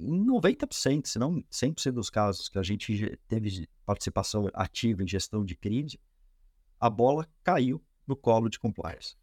em 90%, se não 100% dos casos que a gente teve participação ativa em gestão de crise, a bola caiu no colo de compliance.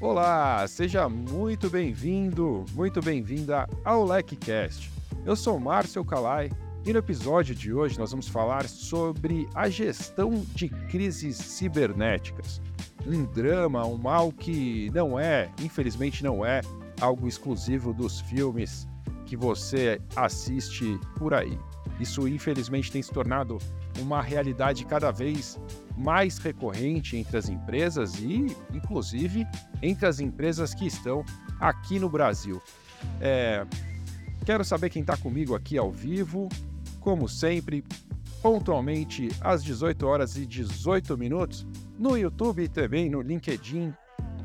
Olá, seja muito bem-vindo, muito bem-vinda ao LecCast. Eu sou Márcio Calai e no episódio de hoje nós vamos falar sobre a gestão de crises cibernéticas. Um drama, um mal que não é, infelizmente não é, algo exclusivo dos filmes que você assiste por aí. Isso, infelizmente, tem se tornado uma realidade cada vez mais recorrente entre as empresas e, inclusive, entre as empresas que estão aqui no Brasil. É... Quero saber quem está comigo aqui ao vivo, como sempre, pontualmente às 18 horas e 18 minutos, no YouTube e também no LinkedIn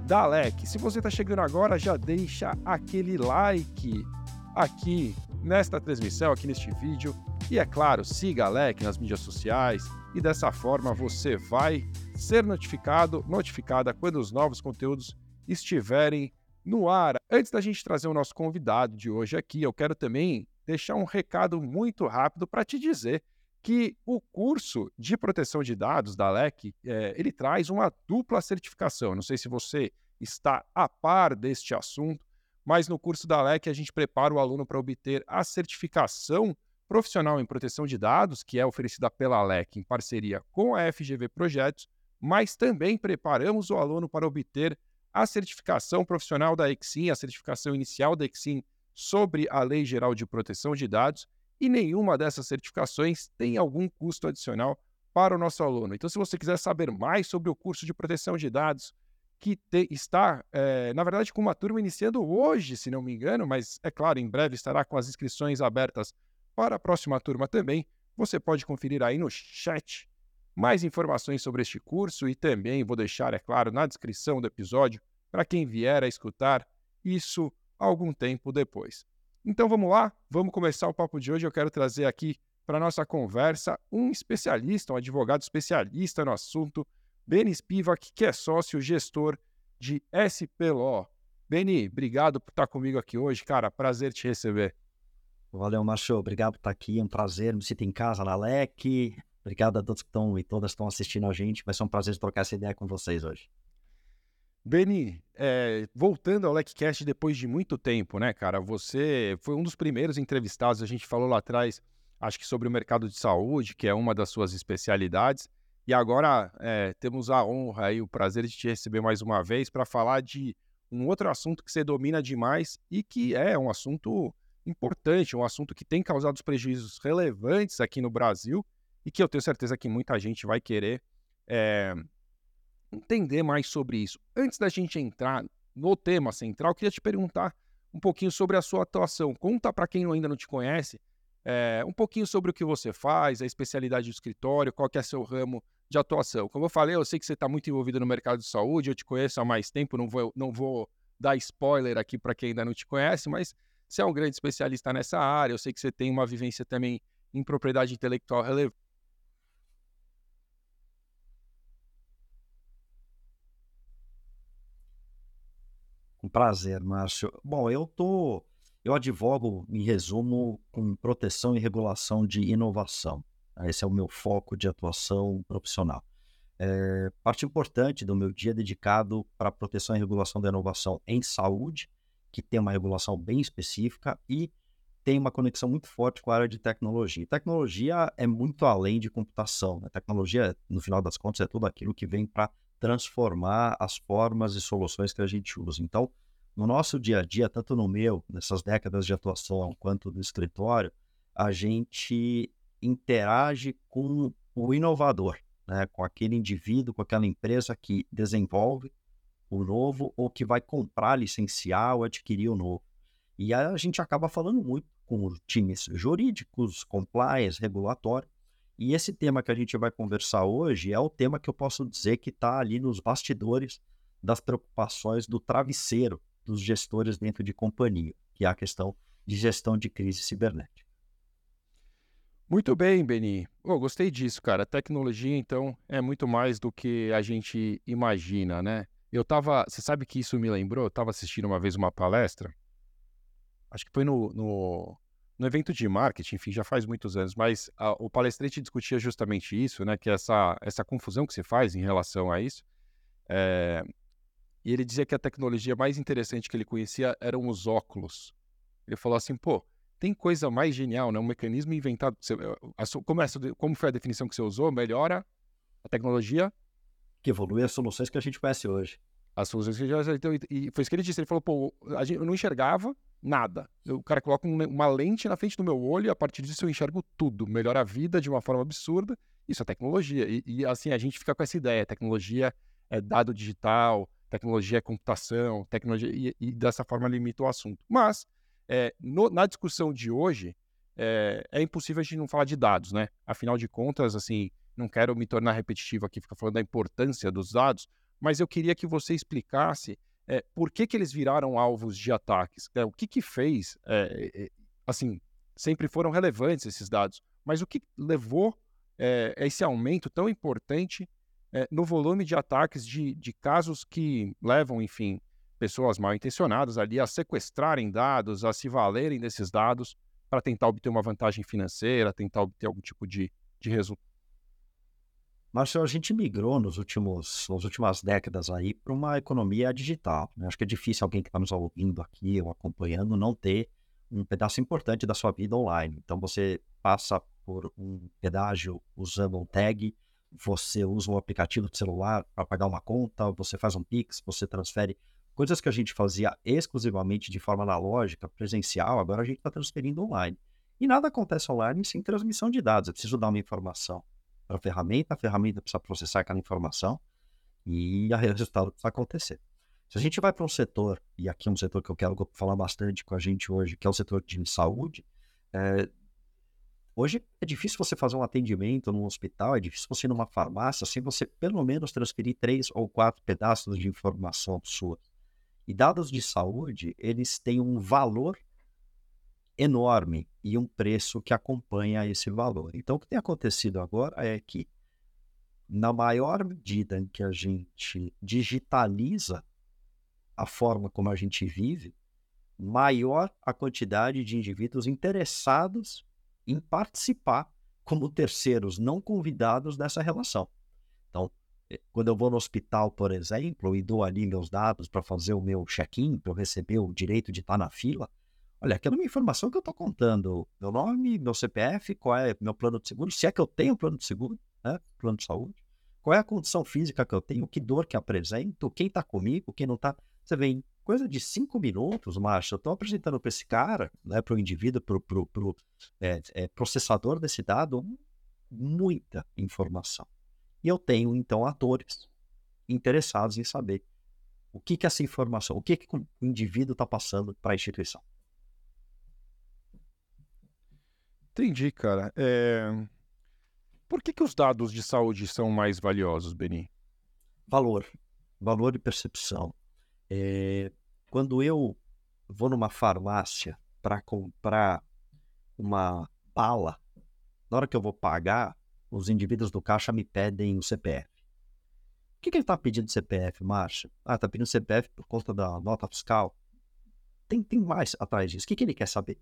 da LEC. Se você está chegando agora, já deixa aquele like aqui nesta transmissão, aqui neste vídeo. E é claro, siga a LEC nas mídias sociais e dessa forma você vai ser notificado, notificada quando os novos conteúdos estiverem no ar. Antes da gente trazer o nosso convidado de hoje aqui, eu quero também deixar um recado muito rápido para te dizer que o curso de proteção de dados da LEC, é, ele traz uma dupla certificação. Não sei se você está a par deste assunto, mas no curso da LEC a gente prepara o aluno para obter a certificação profissional em proteção de dados, que é oferecida pela LEC em parceria com a FGV Projetos, mas também preparamos o aluno para obter a certificação profissional da Exim, a certificação inicial da Exim sobre a Lei Geral de Proteção de Dados, e nenhuma dessas certificações tem algum custo adicional para o nosso aluno. Então, se você quiser saber mais sobre o curso de proteção de dados, que te, está, é, na verdade, com uma turma iniciando hoje, se não me engano, mas é claro, em breve estará com as inscrições abertas para a próxima turma também. Você pode conferir aí no chat mais informações sobre este curso e também vou deixar, é claro, na descrição do episódio para quem vier a escutar isso algum tempo depois. Então vamos lá, vamos começar o papo de hoje. Eu quero trazer aqui para nossa conversa um especialista, um advogado especialista no assunto, Beni Spivak, que é sócio gestor de SPLO. Beni, obrigado por estar comigo aqui hoje, cara. Prazer te receber. Valeu, Macho. Obrigado por estar aqui. É um prazer. Me sinto em casa na LEC. Obrigado a todos que estão e todas estão assistindo a gente. Vai ser um prazer trocar essa ideia com vocês hoje. Beni, é, voltando ao LecCast depois de muito tempo, né, cara? Você foi um dos primeiros entrevistados. A gente falou lá atrás, acho que sobre o mercado de saúde, que é uma das suas especialidades. E agora é, temos a honra e o prazer de te receber mais uma vez para falar de um outro assunto que você domina demais e que é um assunto importante, um assunto que tem causado prejuízos relevantes aqui no Brasil e que eu tenho certeza que muita gente vai querer é, entender mais sobre isso. Antes da gente entrar no tema central, queria te perguntar um pouquinho sobre a sua atuação. Conta para quem ainda não te conhece é, um pouquinho sobre o que você faz, a especialidade do escritório, qual que é seu ramo de atuação. Como eu falei, eu sei que você está muito envolvido no mercado de saúde, eu te conheço há mais tempo, não vou, não vou dar spoiler aqui para quem ainda não te conhece, mas você é um grande especialista nessa área, eu sei que você tem uma vivência também em propriedade intelectual relevante. Prazer, Márcio. Bom, eu tô, eu advogo, em resumo, com proteção e regulação de inovação. Esse é o meu foco de atuação profissional. É, parte importante do meu dia é dedicado para proteção e regulação da inovação em saúde que tem uma regulação bem específica e tem uma conexão muito forte com a área de tecnologia. tecnologia é muito além de computação. Né? Tecnologia, no final das contas, é tudo aquilo que vem para transformar as formas e soluções que a gente usa. Então, no nosso dia a dia, tanto no meu, nessas décadas de atuação, quanto no escritório, a gente interage com o inovador, né? com aquele indivíduo, com aquela empresa que desenvolve o novo ou que vai comprar, licenciar ou adquirir o novo. E a gente acaba falando muito com times jurídicos, compliance, regulatório. E esse tema que a gente vai conversar hoje é o tema que eu posso dizer que está ali nos bastidores das preocupações do travesseiro dos gestores dentro de companhia, que é a questão de gestão de crise cibernética. Muito bem, Beni. Oh, gostei disso, cara. A tecnologia, então, é muito mais do que a gente imagina, né? Eu tava. Você sabe que isso me lembrou? Eu tava assistindo uma vez uma palestra. Acho que foi no, no, no evento de marketing, enfim, já faz muitos anos, mas a, o palestrante discutia justamente isso, né? Que essa, essa confusão que se faz em relação a isso. É, e ele dizia que a tecnologia mais interessante que ele conhecia eram os óculos. Ele falou assim, pô, tem coisa mais genial, né? Um mecanismo inventado. Você, como, essa, como foi a definição que você usou? Melhora a tecnologia. Que evolui as soluções que a gente conhece hoje. As soluções que já. Então, e foi isso que ele disse. Ele falou, pô, a gente, eu não enxergava nada. O cara coloca uma lente na frente do meu olho e a partir disso eu enxergo tudo. Melhora a vida de uma forma absurda. Isso é tecnologia. E, e assim, a gente fica com essa ideia. Tecnologia é dado digital, tecnologia é computação, tecnologia. E, e dessa forma limita o assunto. Mas é, no, na discussão de hoje, é, é, impossível a gente não falar de dados, né? Afinal de contas, assim, não quero me tornar repetitivo aqui, ficar falando da importância dos dados, mas eu queria que você explicasse é, por que, que eles viraram alvos de ataques, o que que fez, assim, sempre foram relevantes esses dados, mas o que levou esse aumento tão importante no volume de ataques de, de casos que levam, enfim, pessoas mal intencionadas ali a sequestrarem dados, a se valerem desses dados para tentar obter uma vantagem financeira, tentar obter algum tipo de, de resultado. Marcelo, a gente migrou nos últimos, nas últimas décadas aí para uma economia digital. Né? Acho que é difícil alguém que está nos ouvindo aqui ou acompanhando não ter um pedaço importante da sua vida online. Então você passa por um pedágio usando um tag, você usa um aplicativo de celular para pagar uma conta, você faz um Pix, você transfere Coisas que a gente fazia exclusivamente de forma analógica, presencial, agora a gente está transferindo online. E nada acontece online sem transmissão de dados. Eu preciso dar uma informação para a ferramenta, a ferramenta precisa processar aquela informação e o resultado precisa acontecer. Se a gente vai para um setor, e aqui é um setor que eu quero falar bastante com a gente hoje, que é o setor de saúde, é, hoje é difícil você fazer um atendimento num hospital, é difícil você ir numa farmácia sem você pelo menos transferir três ou quatro pedaços de informação sua. E dados de saúde, eles têm um valor enorme e um preço que acompanha esse valor. Então, o que tem acontecido agora é que, na maior medida em que a gente digitaliza a forma como a gente vive, maior a quantidade de indivíduos interessados em participar como terceiros não convidados dessa relação. Então, eh, quando eu vou no hospital, por exemplo, e dou ali meus dados para fazer o meu check-in, para eu receber o direito de estar na fila, olha, aquela é uma informação que eu estou contando. Meu nome, meu CPF, qual é meu plano de seguro, se é que eu tenho plano de seguro, né? plano de saúde, qual é a condição física que eu tenho, que dor que apresento, quem está comigo, quem não está. Você vê, em coisa de cinco minutos, Márcio, eu estou apresentando para esse cara, né, para o indivíduo, para o é, é, processador desse dado, muita informação. E eu tenho, então, atores interessados em saber o que, que essa informação, o que, que o indivíduo está passando para a instituição. Entendi, cara. É... Por que, que os dados de saúde são mais valiosos, Beni? Valor. Valor e percepção. É... Quando eu vou numa farmácia para comprar uma bala, na hora que eu vou pagar, os indivíduos do caixa me pedem o CPF. O que, que ele está pedindo CPF, Márcio? Ah, está pedindo CPF por conta da nota fiscal. Tem, tem mais atrás disso. O que, que ele quer saber?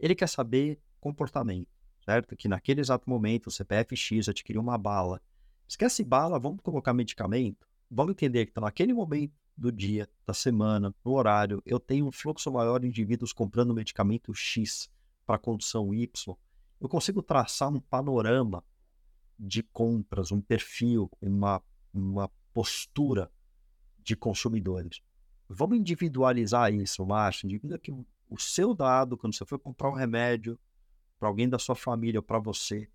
Ele quer saber comportamento, certo? Que naquele exato momento o CPF X adquiriu uma bala. Esquece bala, vamos colocar medicamento. Vamos entender que tá naquele momento do dia, da semana, no horário, eu tenho um fluxo maior de indivíduos comprando medicamento X para condição Y. Eu consigo traçar um panorama de compras, um perfil, uma, uma postura de consumidores. Vamos individualizar isso, Márcio. Indivíduo que o seu dado, quando você for comprar um remédio para alguém da sua família ou para você,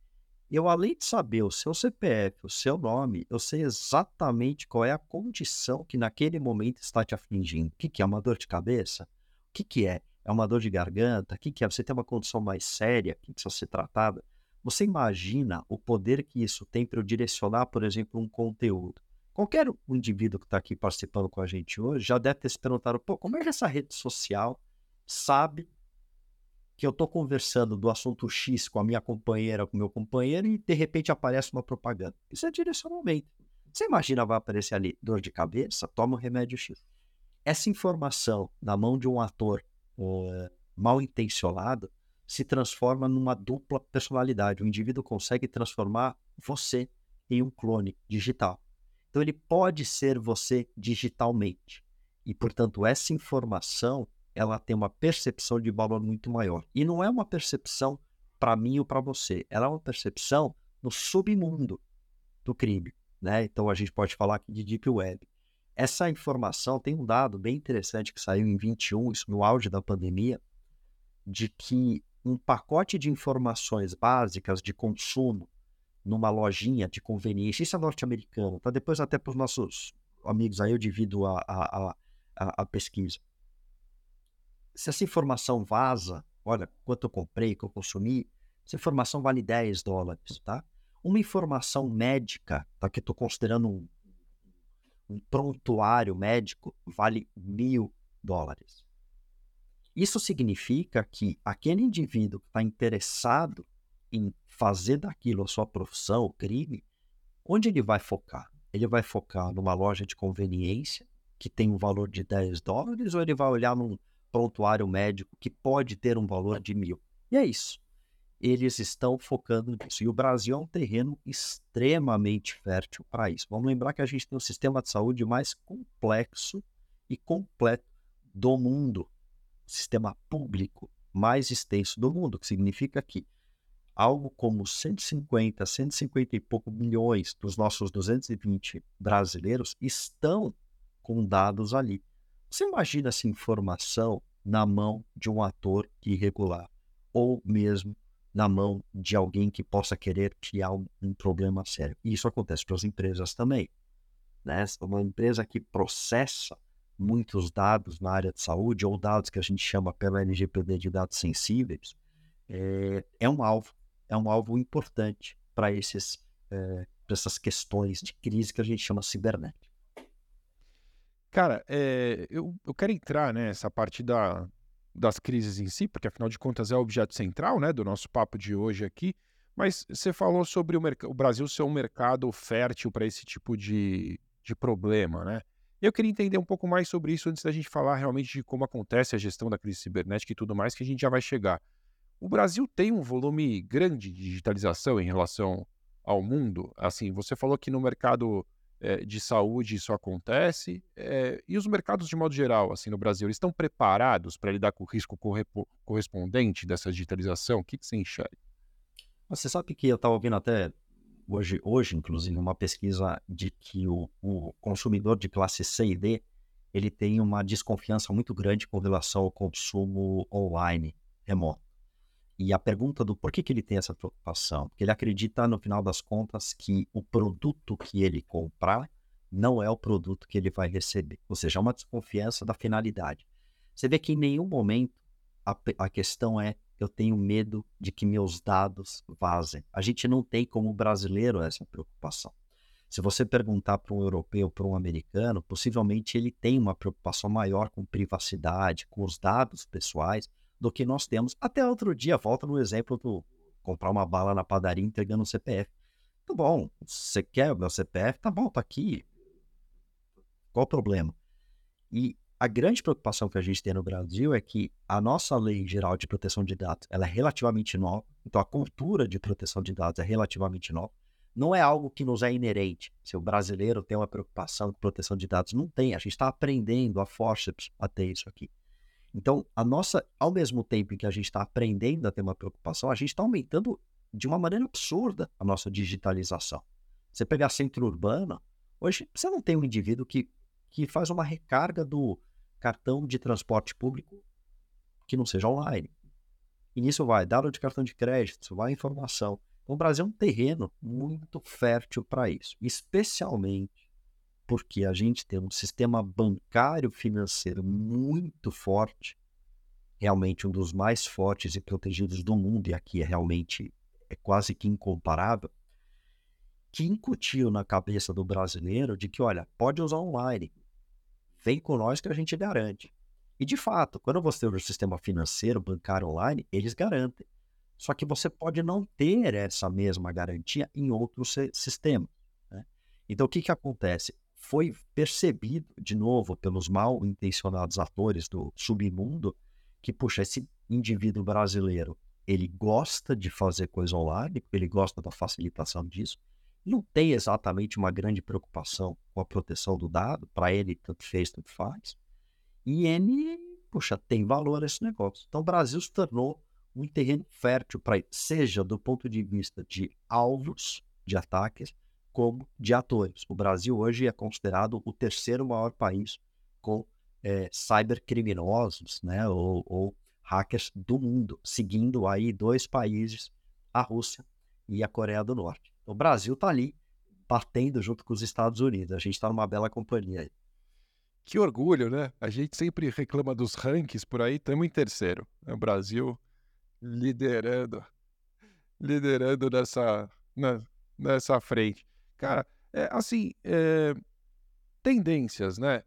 eu, além de saber o seu CPF, o seu nome, eu sei exatamente qual é a condição que naquele momento está te afligindo. O que, que é uma dor de cabeça? O que, que é? É uma dor de garganta? O que, que é? Você tem uma condição mais séria que precisa ser tratada? Você imagina o poder que isso tem para eu direcionar, por exemplo, um conteúdo? Qualquer indivíduo que está aqui participando com a gente hoje já deve ter se perguntado: pô, como é que essa rede social sabe que eu estou conversando do assunto X com a minha companheira, com o meu companheiro, e de repente aparece uma propaganda. Isso é direcionamento. Você imagina, vai aparecer ali dor de cabeça? Toma o um remédio X. Essa informação na mão de um ator uh, mal intencionado se transforma numa dupla personalidade. O indivíduo consegue transformar você em um clone digital. Então, ele pode ser você digitalmente. E, portanto, essa informação ela tem uma percepção de valor muito maior. E não é uma percepção para mim ou para você. Ela é uma percepção no submundo do crime. Né? Então, a gente pode falar aqui de Deep Web. Essa informação tem um dado bem interessante que saiu em 21, isso no auge da pandemia, de que um pacote de informações básicas de consumo numa lojinha de conveniência, isso é norte-americano, tá? Depois até para os nossos amigos aí eu divido a, a, a, a, pesquisa. Se essa informação vaza, olha, quanto eu comprei, que eu consumi, essa informação vale 10 dólares, tá? Uma informação médica, tá? Que eu estou considerando um, um prontuário médico, vale mil dólares. Isso significa que aquele indivíduo que está interessado em fazer daquilo a sua profissão, o crime, onde ele vai focar? Ele vai focar numa loja de conveniência que tem um valor de 10 dólares ou ele vai olhar num prontuário médico que pode ter um valor de mil? E é isso. Eles estão focando nisso. E o Brasil é um terreno extremamente fértil para isso. Vamos lembrar que a gente tem o sistema de saúde mais complexo e completo do mundo sistema público mais extenso do mundo, que significa que algo como 150, 150 e pouco milhões dos nossos 220 brasileiros estão com dados ali. Você imagina essa informação na mão de um ator irregular ou mesmo na mão de alguém que possa querer criar um, problema sério. E isso acontece para as empresas também. Né? Uma empresa que processa muitos dados na área de saúde, ou dados que a gente chama pela LGPD de dados sensíveis, é, é um alvo, é um alvo importante para é, essas questões de crise que a gente chama cibernética. Cara, é, eu, eu quero entrar nessa né, parte da, das crises em si, porque afinal de contas é o objeto central né, do nosso papo de hoje aqui. Mas você falou sobre o, o Brasil ser um mercado fértil para esse tipo de, de problema, né? Eu queria entender um pouco mais sobre isso antes da gente falar realmente de como acontece a gestão da crise cibernética e tudo mais, que a gente já vai chegar. O Brasil tem um volume grande de digitalização em relação ao mundo. Assim, você falou que no mercado é, de saúde isso acontece. É, e os mercados de modo geral, assim, no Brasil, eles estão preparados para lidar com o risco correspondente dessa digitalização? O que, que você enxerga? Você sabe que eu estava ouvindo até hoje, hoje, inclusive, uma pesquisa de que o, o, consumidor de classe C e D ele tem uma desconfiança muito grande com relação ao consumo online remoto. E a pergunta do por que, ele tem essa preocupação? Porque ele acredita, no final das contas, que o produto que ele comprar não é o produto que ele vai receber. Ou seja, é uma desconfiança da finalidade. Você vê que em nenhum momento a, a questão é eu tenho medo de que meus dados vazem. A gente não tem como brasileiro essa preocupação. Se você perguntar para um europeu, para um americano, possivelmente ele tem uma preocupação maior com privacidade, com os dados pessoais, do que nós temos. Até outro dia, volta no exemplo do comprar uma bala na padaria entregando o CPF. Tá bom, você quer o meu CPF? Tá bom, tá aqui. Qual o problema? E a grande preocupação que a gente tem no Brasil é que a nossa lei geral de proteção de dados ela é relativamente nova, então a cultura de proteção de dados é relativamente nova. Não é algo que nos é inerente. Se o brasileiro tem uma preocupação com proteção de dados, não tem. A gente está aprendendo a forceps a ter isso aqui. Então, a nossa, ao mesmo tempo que a gente está aprendendo a ter uma preocupação, a gente está aumentando de uma maneira absurda a nossa digitalização. Você pegar centro urbano, hoje você não tem um indivíduo que, que faz uma recarga do, cartão de transporte público que não seja online. E nisso vai dado de cartão de crédito, vai informação. Então, o Brasil é um terreno muito fértil para isso, especialmente porque a gente tem um sistema bancário financeiro muito forte, realmente um dos mais fortes e protegidos do mundo, e aqui é realmente é quase que incomparável, que incutiu na cabeça do brasileiro de que, olha, pode usar online, vem com nós que a gente garante. E de fato, quando você usa o sistema financeiro, bancário online, eles garantem. Só que você pode não ter essa mesma garantia em outros sistemas. Né? Então, o que, que acontece? Foi percebido, de novo, pelos mal intencionados atores do submundo, que, puxa, esse indivíduo brasileiro, ele gosta de fazer coisa online, ele gosta da facilitação disso, não tem exatamente uma grande preocupação com a proteção do dado, para ele tanto fez, tanto faz, e ele, puxa, tem valor esse negócio. Então o Brasil se tornou um terreno fértil para seja do ponto de vista de alvos de ataques, como de atores. O Brasil hoje é considerado o terceiro maior país com é, cybercriminosos, né, ou, ou hackers do mundo, seguindo aí dois países, a Rússia e a Coreia do Norte. Então, o Brasil está ali batendo junto com os Estados Unidos. A gente está numa bela companhia aí. Que orgulho, né? A gente sempre reclama dos rankings por aí, estamos em terceiro. O Brasil liderando, liderando nessa, na, nessa frente. Cara, é, assim, é, tendências, né?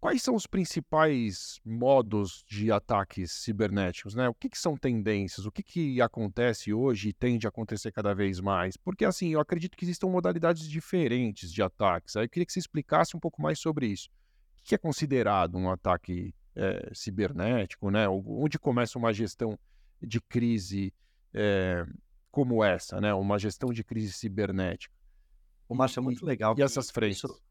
Quais são os principais modos de ataques cibernéticos, né? O que, que são tendências? O que, que acontece hoje e tende a acontecer cada vez mais? Porque, assim, eu acredito que existam modalidades diferentes de ataques. Aí eu queria que você explicasse um pouco mais sobre isso que é considerado um ataque é, cibernético, né? Onde começa uma gestão de crise é, como essa, né? Uma gestão de crise cibernética. O Márcio, é muito legal. E essas frentes? Isso,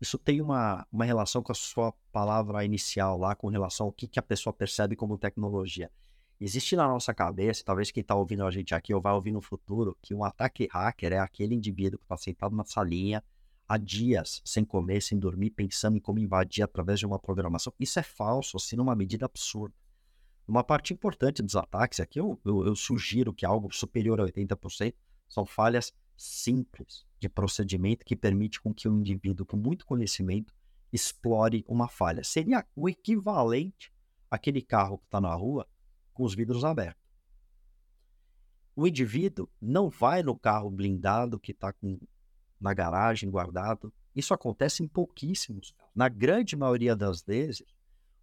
isso, tem uma, uma relação com a sua palavra inicial lá, com relação ao que, que a pessoa percebe como tecnologia. Existe na nossa cabeça, talvez quem está ouvindo a gente aqui ou vai ouvir no futuro, que um ataque hacker é aquele indivíduo que está sentado na salinha, há dias sem comer, sem dormir, pensando em como invadir através de uma programação. Isso é falso, assim, numa medida absurda. Uma parte importante dos ataques, aqui eu, eu, eu sugiro que algo superior a 80% são falhas simples de procedimento que permite com que um indivíduo com muito conhecimento explore uma falha. Seria o equivalente àquele carro que está na rua com os vidros abertos. O indivíduo não vai no carro blindado que está na garagem, guardado. Isso acontece em pouquíssimos. Na grande maioria das vezes,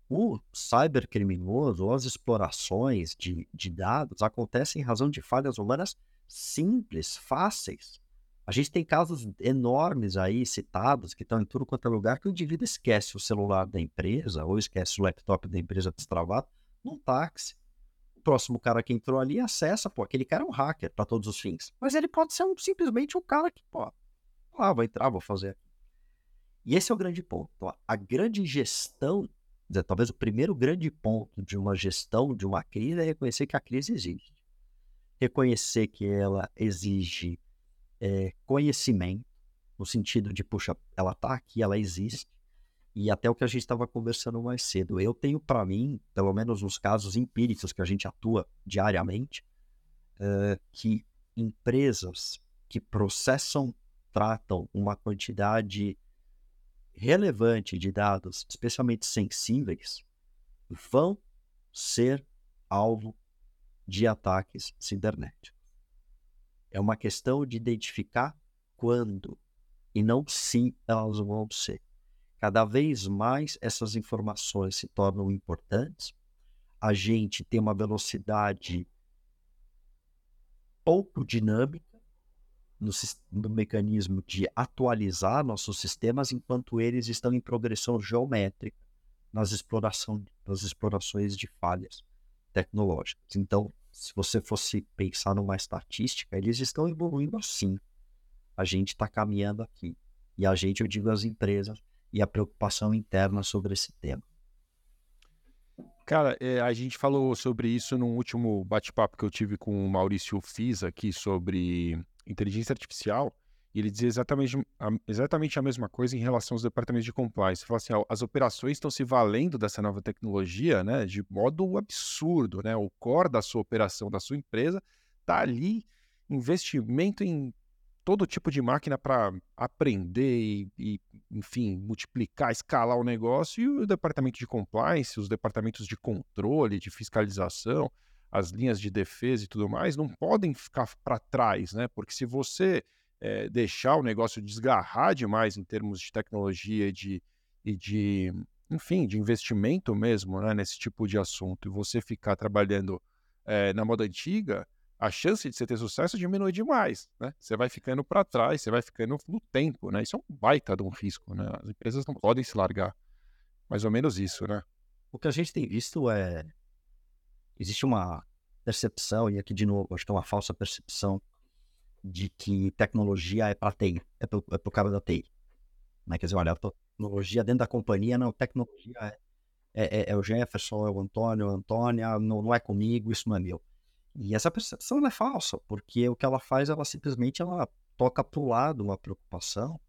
o cybercriminoso ou as explorações de, de dados acontecem em razão de falhas humanas simples, fáceis. A gente tem casos enormes aí citados que estão em tudo quanto é lugar que o indivíduo esquece o celular da empresa ou esquece o laptop da empresa destravado num táxi. O próximo cara que entrou ali acessa, pô, aquele cara é um hacker para todos os fins. Mas ele pode ser um, simplesmente um cara que, pô, ah, vou entrar, vou fazer. E esse é o grande ponto. A grande gestão, talvez o primeiro grande ponto de uma gestão de uma crise é reconhecer que a crise existe. Reconhecer que ela exige é, conhecimento, no sentido de, puxa, ela está aqui, ela existe. E até o que a gente estava conversando mais cedo. Eu tenho para mim, pelo menos nos casos empíricos que a gente atua diariamente, é, que empresas que processam tratam uma quantidade relevante de dados, especialmente sensíveis, vão ser alvo de ataques cibernéticos. É uma questão de identificar quando e não se elas vão ser. Cada vez mais essas informações se tornam importantes. A gente tem uma velocidade pouco dinâmica no, no, mecanismo de atualizar nossos sistemas enquanto eles estão em progressão geométrica nas, exploração, nas explorações de falhas tecnológicas. Então, se você fosse pensar numa estatística, eles estão evoluindo assim. A gente está caminhando aqui. E a gente, eu digo as empresas, e a preocupação interna sobre esse tema. Cara, é, a gente falou sobre isso no último bate-papo que eu tive com o Maurício Fiz aqui sobre inteligência artificial, e ele dizia exatamente a, exatamente a mesma coisa em relação aos departamentos de compliance. Ele falou assim, as operações estão se valendo dessa nova tecnologia né, de modo absurdo. Né? O core da sua operação, da sua empresa, está ali, investimento em todo tipo de máquina para aprender e, e, enfim, multiplicar, escalar o negócio, e o departamento de compliance, os departamentos de controle, de fiscalização, as linhas de defesa e tudo mais, não podem ficar para trás, né? Porque se você é, deixar o negócio desgarrar demais em termos de tecnologia e de, e de enfim, de investimento mesmo, né, nesse tipo de assunto, e você ficar trabalhando é, na moda antiga, a chance de você ter sucesso diminui demais, né? Você vai ficando para trás, você vai ficando no tempo, né? Isso é um baita de um risco, né? As empresas não podem se largar. Mais ou menos isso, né? O que a gente tem visto é existe uma percepção e aqui de novo acho que é uma falsa percepção de que tecnologia é para TI, é para o é cara da TI. Né? Quer dizer, olha, a tecnologia dentro da companhia, não, tecnologia é, é, é, é o Jefferson, é o Antônio, a Antônia, não, não é comigo, isso não é meu. E essa percepção é falsa, porque o que ela faz, ela simplesmente ela toca para o lado uma preocupação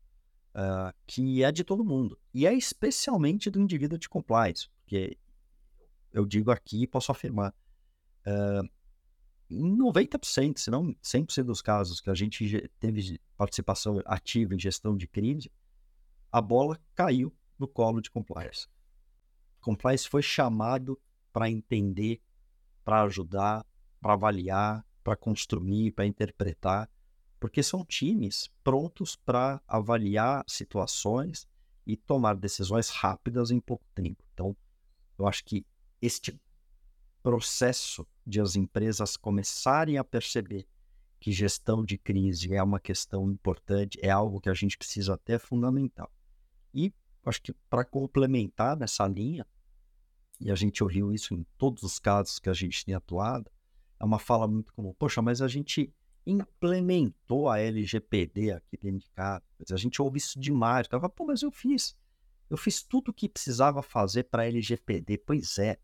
uh, que é de todo mundo. E é especialmente do indivíduo de compliance, porque eu digo aqui e posso afirmar, uh, em 90%, se não 100% dos casos que a gente teve participação ativa em gestão de crise, a bola caiu no colo de compliance. Compliance foi chamado para entender, para ajudar, para avaliar, para construir, para interpretar, porque são times prontos para avaliar situações e tomar decisões rápidas em pouco tempo. Então, eu acho que este processo de as empresas começarem a perceber que gestão de crise é uma questão importante, é algo que a gente precisa ter, é fundamental. E acho que para complementar nessa linha, e a gente ouviu isso em todos os casos que a gente tem atuado, é uma fala muito comum. Poxa, mas a gente implementou a LGPD aqui dentro de casa. A gente ouve isso demais. fala, pô, mas eu fiz. Eu fiz tudo o que precisava fazer para a LGPD. Pois é.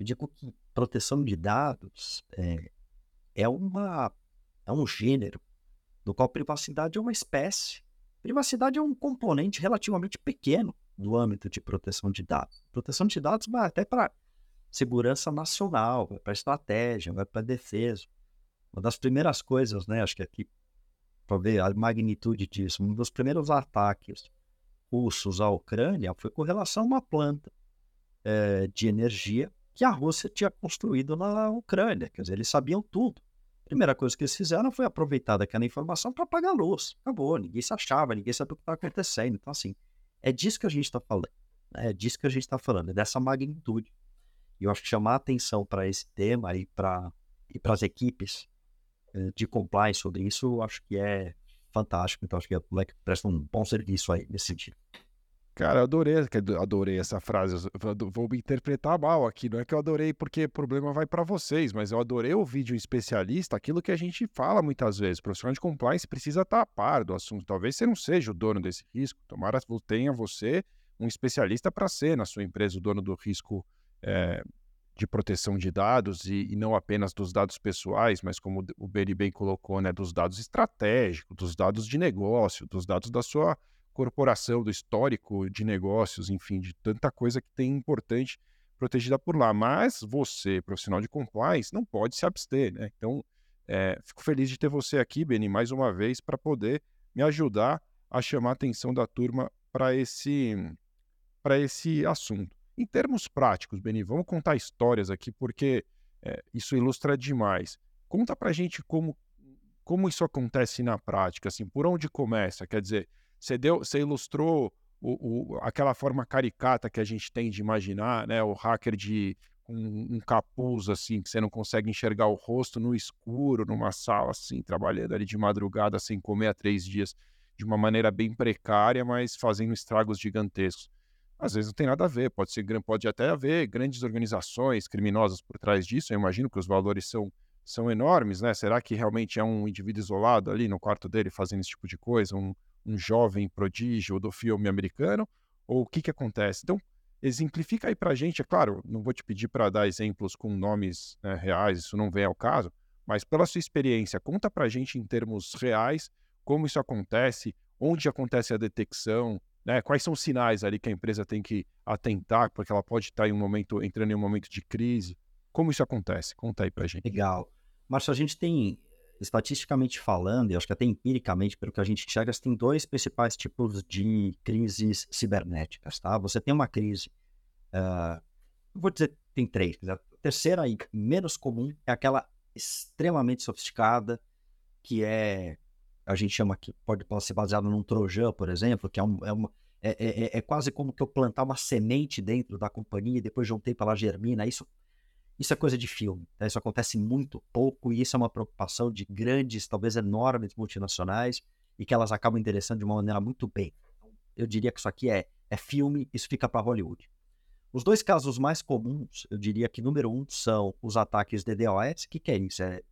Eu digo que proteção de dados é, é, uma, é um gênero do qual privacidade é uma espécie. Privacidade é um componente relativamente pequeno do âmbito de proteção de dados. Proteção de dados vai até para segurança nacional, vai para estratégia, vai para defesa. Uma das primeiras coisas, né, acho que aqui, para ver a magnitude disso, um dos primeiros ataques russos à Ucrânia foi com relação a uma planta é, de energia que a Rússia tinha construído na Ucrânia. Quer dizer, eles sabiam tudo. A primeira coisa que eles fizeram foi aproveitar daquela informação para apagar a luz. Acabou, ninguém se achava, ninguém sabia o que estava acontecendo. Então, assim, é disso que a gente está falando. Né? É disso que a gente está falando, é dessa magnitude. E eu acho que chamar atenção para esse tema e para e as equipes eh, de compliance sobre isso, eu acho que é fantástico. Então, acho que a Black presta um bom serviço aí nesse sentido. Cara, adorei, adorei essa frase. Vou me interpretar mal aqui. Não é que eu adorei porque o problema vai para vocês, mas eu adorei de um especialista aquilo que a gente fala muitas vezes. O profissional de compliance precisa estar a par do assunto. Talvez você não seja o dono desse risco. Tomara tenha você um especialista para ser na sua empresa o dono do risco é, de proteção de dados e, e, não apenas dos dados pessoais, mas como o Benny bem colocou, né, dos dados estratégicos, dos dados de negócio, dos dados da sua corporação, do histórico de negócios, enfim, de tanta coisa que tem importante protegida por lá. Mas você, profissional de compliance, não pode se abster, né? Então, é, fico feliz de ter você aqui, Benny, mais uma vez, para poder me ajudar a chamar a atenção da turma para esse, esse assunto. Em termos práticos, Beni, vamos contar histórias aqui, porque é, isso ilustra demais. Conta pra gente como, como isso acontece na prática, assim, por onde começa? Quer dizer, você, deu, você ilustrou o, o, aquela forma caricata que a gente tem de imaginar, né? O hacker de um, um, capuz, assim, que você não consegue enxergar o rosto no escuro, numa sala, assim, trabalhando ali de madrugada sem comer há três dias, de uma maneira bem precária, mas fazendo estragos gigantescos. Às vezes não tem nada a ver, pode, ser, pode até haver grandes organizações criminosas por trás disso. Eu imagino que os valores são, são enormes, né? Será que realmente é um indivíduo isolado ali no quarto dele fazendo esse tipo de coisa, um, um jovem prodígio do filme americano? Ou o que, que acontece? Então, exemplifica aí pra gente, é claro, não vou te pedir para dar exemplos com nomes né, reais, isso não vem ao caso, mas pela sua experiência, conta pra gente em termos reais como isso acontece, onde acontece a detecção, né? Quais são os sinais ali que a empresa tem que atentar, porque ela pode estar em um momento, entrando em um momento de crise? Como isso acontece? Conta aí pra gente. Legal. Márcio, a gente tem, estatisticamente falando, e acho que até empiricamente, pelo que a gente enxerga, tem dois principais tipos de crises cibernéticas, tá? Você tem uma crise, uh, vou dizer, tem três. A terceira e menos comum é aquela extremamente sofisticada, que é a gente chama que pode, pode ser baseado num Trojan, por exemplo, que é, um, é, uma, é, é, é, quase como que eu plantar uma semente dentro da companhia e depois de um tempo ela germina. Isso, isso é coisa de filme. Tá? Isso acontece muito pouco e isso é uma preocupação de grandes, talvez enormes multinacionais e que elas acabam interessando de uma maneira muito bem. Eu diria que isso aqui é, é filme, isso fica para Hollywood. Os dois casos mais comuns, eu diria que número um são os ataques DDoS. O que, que é isso? É,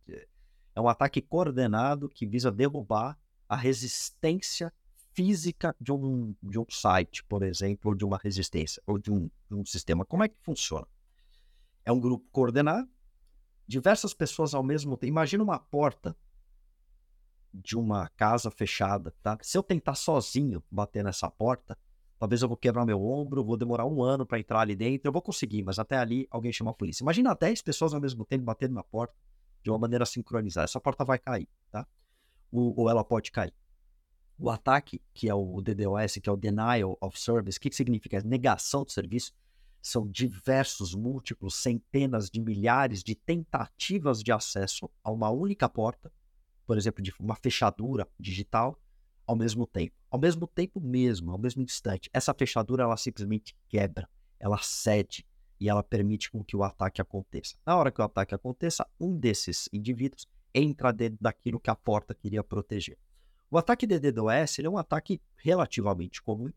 é um ataque coordenado que visa derrubar a resistência física de um, de um site, por exemplo, ou de uma resistência, ou de um, de um sistema. Como é que funciona? É um grupo coordenado, diversas pessoas ao mesmo tempo. Imagina uma porta de uma casa fechada, tá? Se eu tentar sozinho bater nessa porta, talvez eu vou quebrar meu ombro, vou demorar um ano para entrar ali dentro, eu vou conseguir, mas até ali alguém chama a polícia. Imagina 10 pessoas ao mesmo tempo batendo na porta de uma maneira sincronizada. Essa porta vai cair, tá? Ou, ou ela pode cair. O ataque, que é o DDoS, que é o Denial of Service, o que, que significa? É negação de serviço. São diversos, múltiplos, centenas de milhares de tentativas de acesso a uma única porta, por exemplo, de uma fechadura digital, ao mesmo tempo. Ao mesmo tempo mesmo, ao mesmo instante. Essa fechadura, ela simplesmente quebra, ela cede e ela permite com que o ataque aconteça. Na hora que o ataque aconteça, um desses indivíduos entra dentro daquilo que a porta queria proteger. O ataque de DDoS é um ataque relativamente comum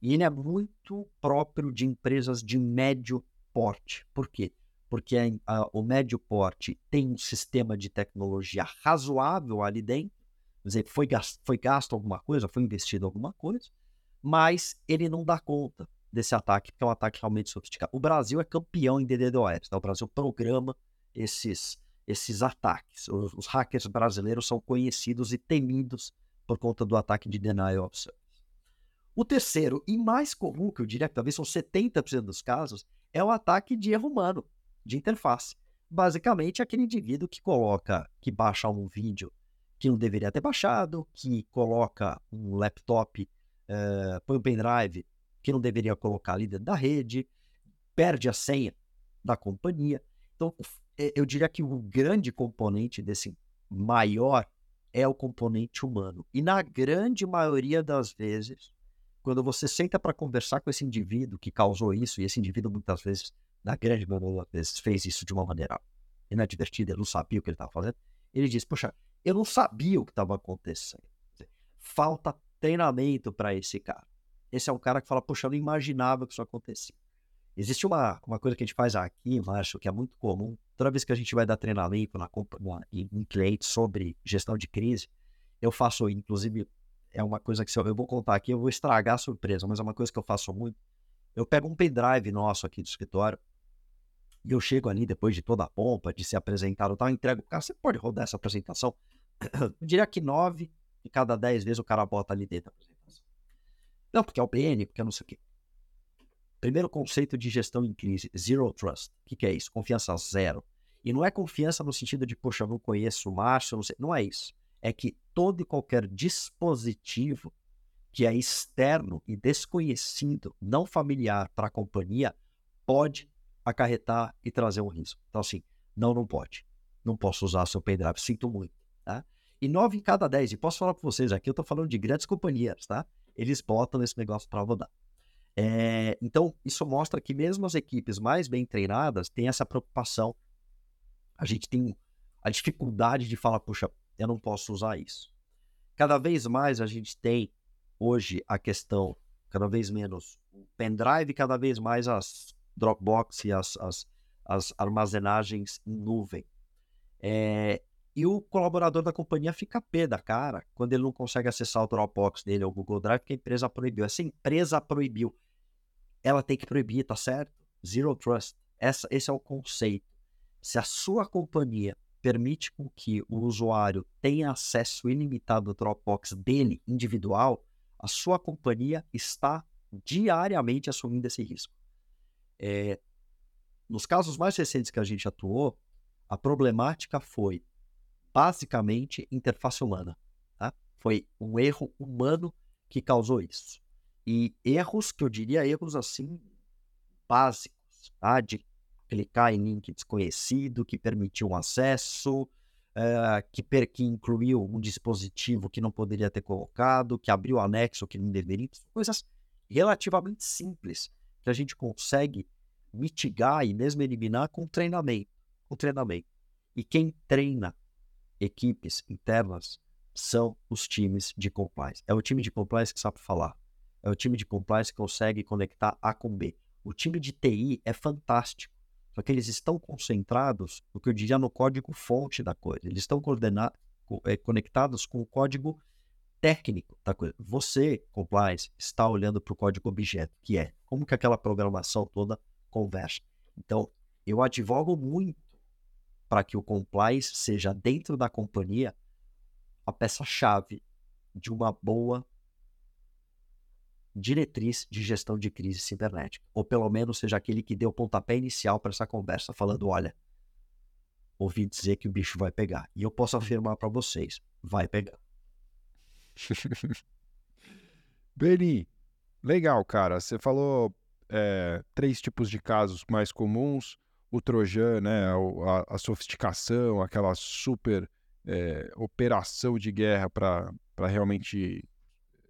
e ele é muito próprio de empresas de médio porte. Por quê? Porque a, a, o médio porte tem um sistema de tecnologia razoável ali dentro, quer dizer, foi gasto, foi gasto alguma coisa, foi investido alguma coisa, mas ele não dá conta desse ataque, porque é um ataque realmente sofisticado. O Brasil é campeão em DDoS, tá? o Brasil programa esses, esses ataques. Os, os hackers brasileiros são conhecidos e temidos por conta do ataque de denial of service. O terceiro e mais comum, que eu diria que talvez são 70% dos casos, é o ataque de erro humano, de interface. Basicamente, aquele indivíduo que coloca, que baixa um vídeo que não deveria ter baixado, que coloca um laptop, uh, põe um pendrive que não deveria colocar ali dentro da rede, perde a senha da companhia. Então, eu diria que o grande componente desse maior é o componente humano. E na grande maioria das vezes, quando você senta para conversar com esse indivíduo que causou isso, e esse indivíduo muitas vezes, na grande maioria das vezes, fez isso de uma maneira inadvertida, ele não sabia o que ele estava fazendo, ele diz: Poxa, eu não sabia o que estava acontecendo. Falta treinamento para esse cara. Esse é um cara que fala: Poxa, eu não imaginava que isso acontecia. Existe uma, uma coisa que a gente faz aqui, Márcio, que é muito comum. Toda vez que a gente vai dar treinamento na, na, em, em cliente sobre gestão de crise, eu faço, inclusive, é uma coisa que se eu, eu vou contar aqui, eu vou estragar a surpresa, mas é uma coisa que eu faço muito. Eu pego um pendrive nosso aqui do escritório e eu chego ali depois de toda a pompa, de ser apresentado tal, entrego o cara, você pode rodar essa apresentação? Eu diria que nove de cada dez vezes o cara bota ali dentro da apresentação. Não, porque é o PN, porque é não sei o quê. Primeiro conceito de gestão em crise, zero trust. O que, que, é isso? Confiança zero. E não é confiança no sentido de, poxa, eu não conheço o Márcio, não sei. Não é isso. É que todo e qualquer dispositivo que é externo e desconhecido, não familiar para a companhia, pode acarretar e trazer um risco. Então, assim, não, não pode. Não posso usar seu pendrive, sinto muito. Tá? E nove em cada dez, e posso falar para vocês aqui, eu estou falando de grandes companhias, tá? Eles botam esse negócio para rodar. É, então, isso mostra que mesmo as equipes mais bem treinadas têm essa preocupação. A gente tem a dificuldade de falar, puxa, eu não posso usar isso. Cada vez mais a gente tem hoje a questão, cada vez menos o pendrive, cada vez mais as Dropbox e as, as, as armazenagens em nuvem. É, e o colaborador da companhia fica pé da cara quando ele não consegue acessar o Dropbox dele ou o Google Drive, porque a empresa proibiu. Essa empresa proibiu ela tem que proibir, tá certo? Zero Trust. Essa, esse é o conceito. Se a sua companhia permite com que o usuário tenha acesso ilimitado ao Dropbox dele, individual, a sua companhia está diariamente assumindo esse risco. É, nos casos mais recentes que a gente atuou, a problemática foi basicamente interface humana. Tá? Foi um erro humano que causou isso. E erros que eu diria erros assim básicos, tá? De clicar em link desconhecido que permitiu um acesso, uh, que, per, que incluiu um dispositivo que não poderia ter colocado, que abriu anexo que não deveria, coisas relativamente simples que a gente consegue mitigar e mesmo eliminar com treinamento. Com treinamento. E quem treina equipes internas são os times de compliance. É o time de compliance que sabe falar. É o time de compliance que consegue conectar A com B. O time de TI é fantástico. Só que eles estão concentrados no que eu diria no código fonte da coisa. Eles estão é, conectados com o código técnico da coisa. Você, compliance, está olhando para o código objeto, que é como que aquela programação toda conversa. Então, eu advogo muito para que o compliance seja dentro da companhia a peça-chave de uma boa diretriz de gestão de crise cibernética. Ou pelo menos seja aquele que deu o pontapé inicial para essa conversa, falando: olha, ouvi dizer que o bicho vai pegar. E eu posso afirmar para vocês: vai pegar. Beni, legal, cara. Você falou é, três tipos de casos mais comuns: o Trojan, né, a, a sofisticação, aquela super é, operação de guerra para realmente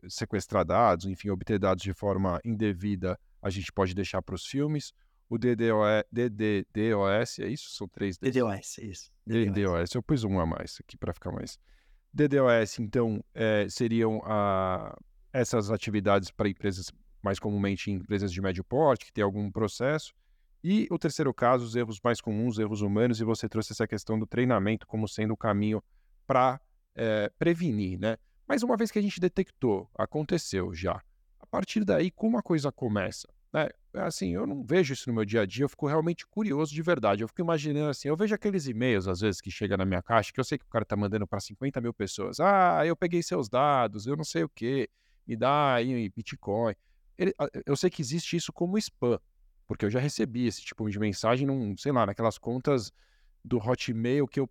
sequestrar dados, enfim, obter dados de forma indevida, a gente pode deixar para os filmes. O DDoS, DDoS, é isso? São três DDoS, isso. DDoS. DDoS, eu pus um a mais aqui para ficar mais. DDoS, então, é, seriam a, essas atividades para empresas, mais comumente empresas de médio porte, que tem algum processo. E o terceiro caso, os erros mais comuns, erros humanos, e você trouxe essa questão do treinamento como sendo o caminho para é, prevenir, né? Mas uma vez que a gente detectou, aconteceu já. A partir daí, como a coisa começa? Né? Assim, eu não vejo isso no meu dia a dia, eu fico realmente curioso de verdade. Eu fico imaginando assim, eu vejo aqueles e-mails, às vezes, que chega na minha caixa, que eu sei que o cara tá mandando para 50 mil pessoas. Ah, eu peguei seus dados, eu não sei o que, me dá aí Bitcoin. Ele, eu sei que existe isso como spam, porque eu já recebi esse tipo de mensagem, num, sei lá, naquelas contas do Hotmail que eu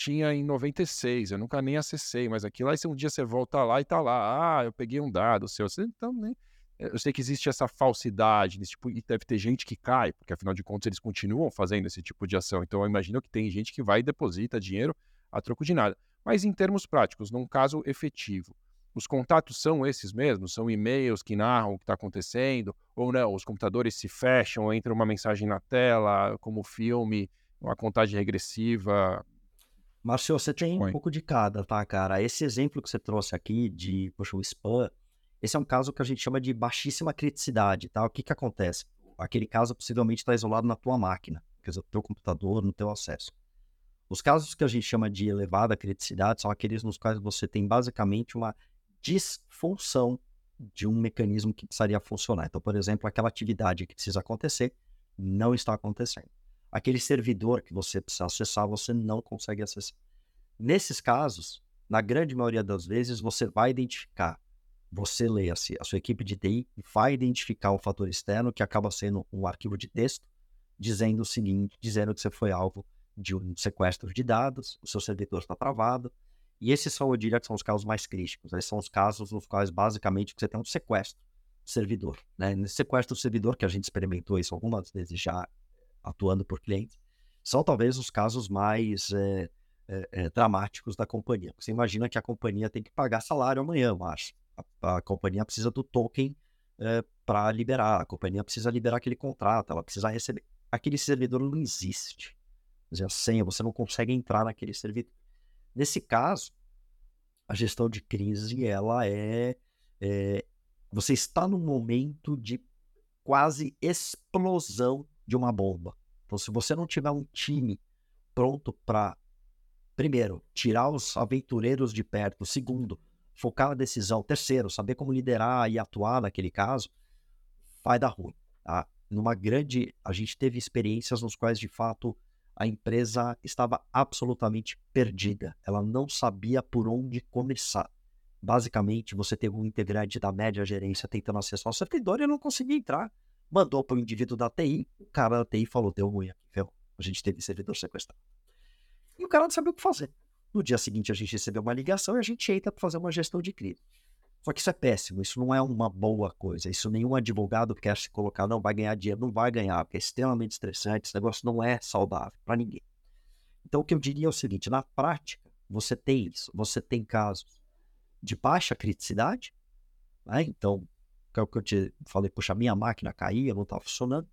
tinha em 96, eu nunca nem acessei, mas aquilo aí se um dia você volta lá e tá lá, ah, eu peguei um dado seu, então, né? Eu sei que existe essa falsidade, nesse tipo, e deve ter gente que cai, porque afinal de contas eles continuam fazendo esse tipo de ação. Então eu imagino que tem gente que vai e deposita dinheiro a troco de nada. Mas em termos práticos, num caso efetivo, os contatos são esses mesmos? São e-mails que narram o que está acontecendo? Ou não? Os computadores se fecham, entra uma mensagem na tela, como filme, uma contagem regressiva. Márcio, você tem um pouco de cada, tá, cara? Esse exemplo que você trouxe aqui de, poxa, o spam, esse é um caso que a gente chama de baixíssima criticidade, tá? O que que acontece? Aquele caso possivelmente está isolado na tua máquina, quer dizer, no teu computador, no teu acesso. Os casos que a gente chama de elevada criticidade são aqueles nos quais você tem basicamente uma disfunção de um mecanismo que precisaria funcionar. Então, por exemplo, aquela atividade que precisa acontecer não está acontecendo aquele servidor que você precisa acessar, você não consegue acessar. Nesses casos, na grande maioria das vezes, você vai identificar, você leia-se, a sua equipe de TI vai identificar o fator externo, que acaba sendo um arquivo de texto, dizendo o seguinte, dizendo que você foi alvo de um sequestro de dados, o seu servidor está travado, e esses são, eu diria, que são os casos mais críticos. Esses são os casos nos quais, basicamente, você tem um sequestro do servidor. Né? Nesse sequestro do servidor, que a gente experimentou isso algumas vezes já atuando por clientes, são talvez os casos mais é, é, dramáticos da companhia. Você imagina que a companhia tem que pagar salário amanhã, mas a, a companhia precisa do token para liberar, a companhia precisa liberar aquele contrato, ela precisa receber. Aquele servidor não existe. Quer dizer, a senha, você não consegue entrar naquele servidor. Nesse caso, a gestão de crise, ela é, é você está num momento de quase explosão de uma bomba. Então, se você não tiver um time pronto para, primeiro, tirar os aventureiros de perto, segundo, focar na decisão, terceiro, saber como liderar e atuar naquele caso, vai dar ruim. Tá? Numa grande. A gente teve experiências nos quais, de fato, a empresa estava absolutamente perdida. Ela não sabia por onde começar. Basicamente, você teve um integrante da média gerência tentando acessar o servidor e não conseguia entrar mandou para o indivíduo da TI, o cara da TI falou, deu ruim aqui, ferrou. A gente teve servidor sequestrado. E o cara não sabia o que fazer. No dia seguinte a gente recebeu uma ligação e a gente entra para fazer uma gestão de crise. Só que isso é péssimo, isso não é uma boa coisa. Isso nenhum advogado quer se colocar, não vai ganhar dinheiro, não vai ganhar, porque é extremamente estressante, esse negócio não é saudável para ninguém. Então o que eu diria é o seguinte: na prática, você tem isso, você tem casos de baixa criticidade, né? então que é o que eu te falei, puxa, minha máquina caía, não estava funcionando,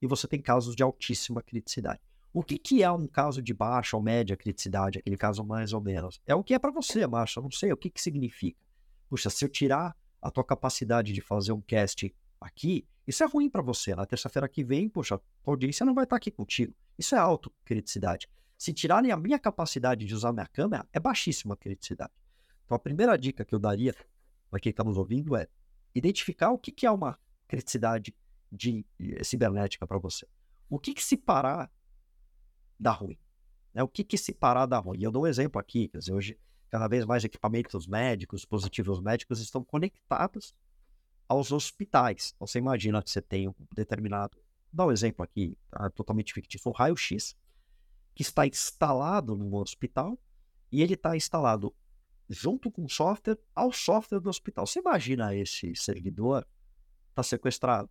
e você tem casos de altíssima criticidade. O que, que é um caso de baixa ou média criticidade, aquele caso mais ou menos? É o que é para você, Márcio, eu não sei o que, que significa. Puxa, se eu tirar a tua capacidade de fazer um cast aqui, isso é ruim para você. Na terça-feira que vem, poxa, a audiência não vai estar aqui contigo. Isso é autocriticidade. Se tirarem a minha capacidade de usar minha câmera, é baixíssima criticidade. Então, a primeira dica que eu daria para quem está nos ouvindo é identificar o que, que é uma criticidade de, de cibernética para você. O que, que se parar dá ruim? Né? O que, que se parar dá ruim? Eu dou um exemplo aqui. Quer dizer, hoje, cada vez mais equipamentos médicos, dispositivos médicos estão conectados aos hospitais. Então, você imagina que você tem um determinado. Dá um exemplo aqui, tá? totalmente fictício, um raio-x que está instalado no hospital e ele está instalado junto com o software ao software do hospital. Você imagina esse servidor está sequestrado.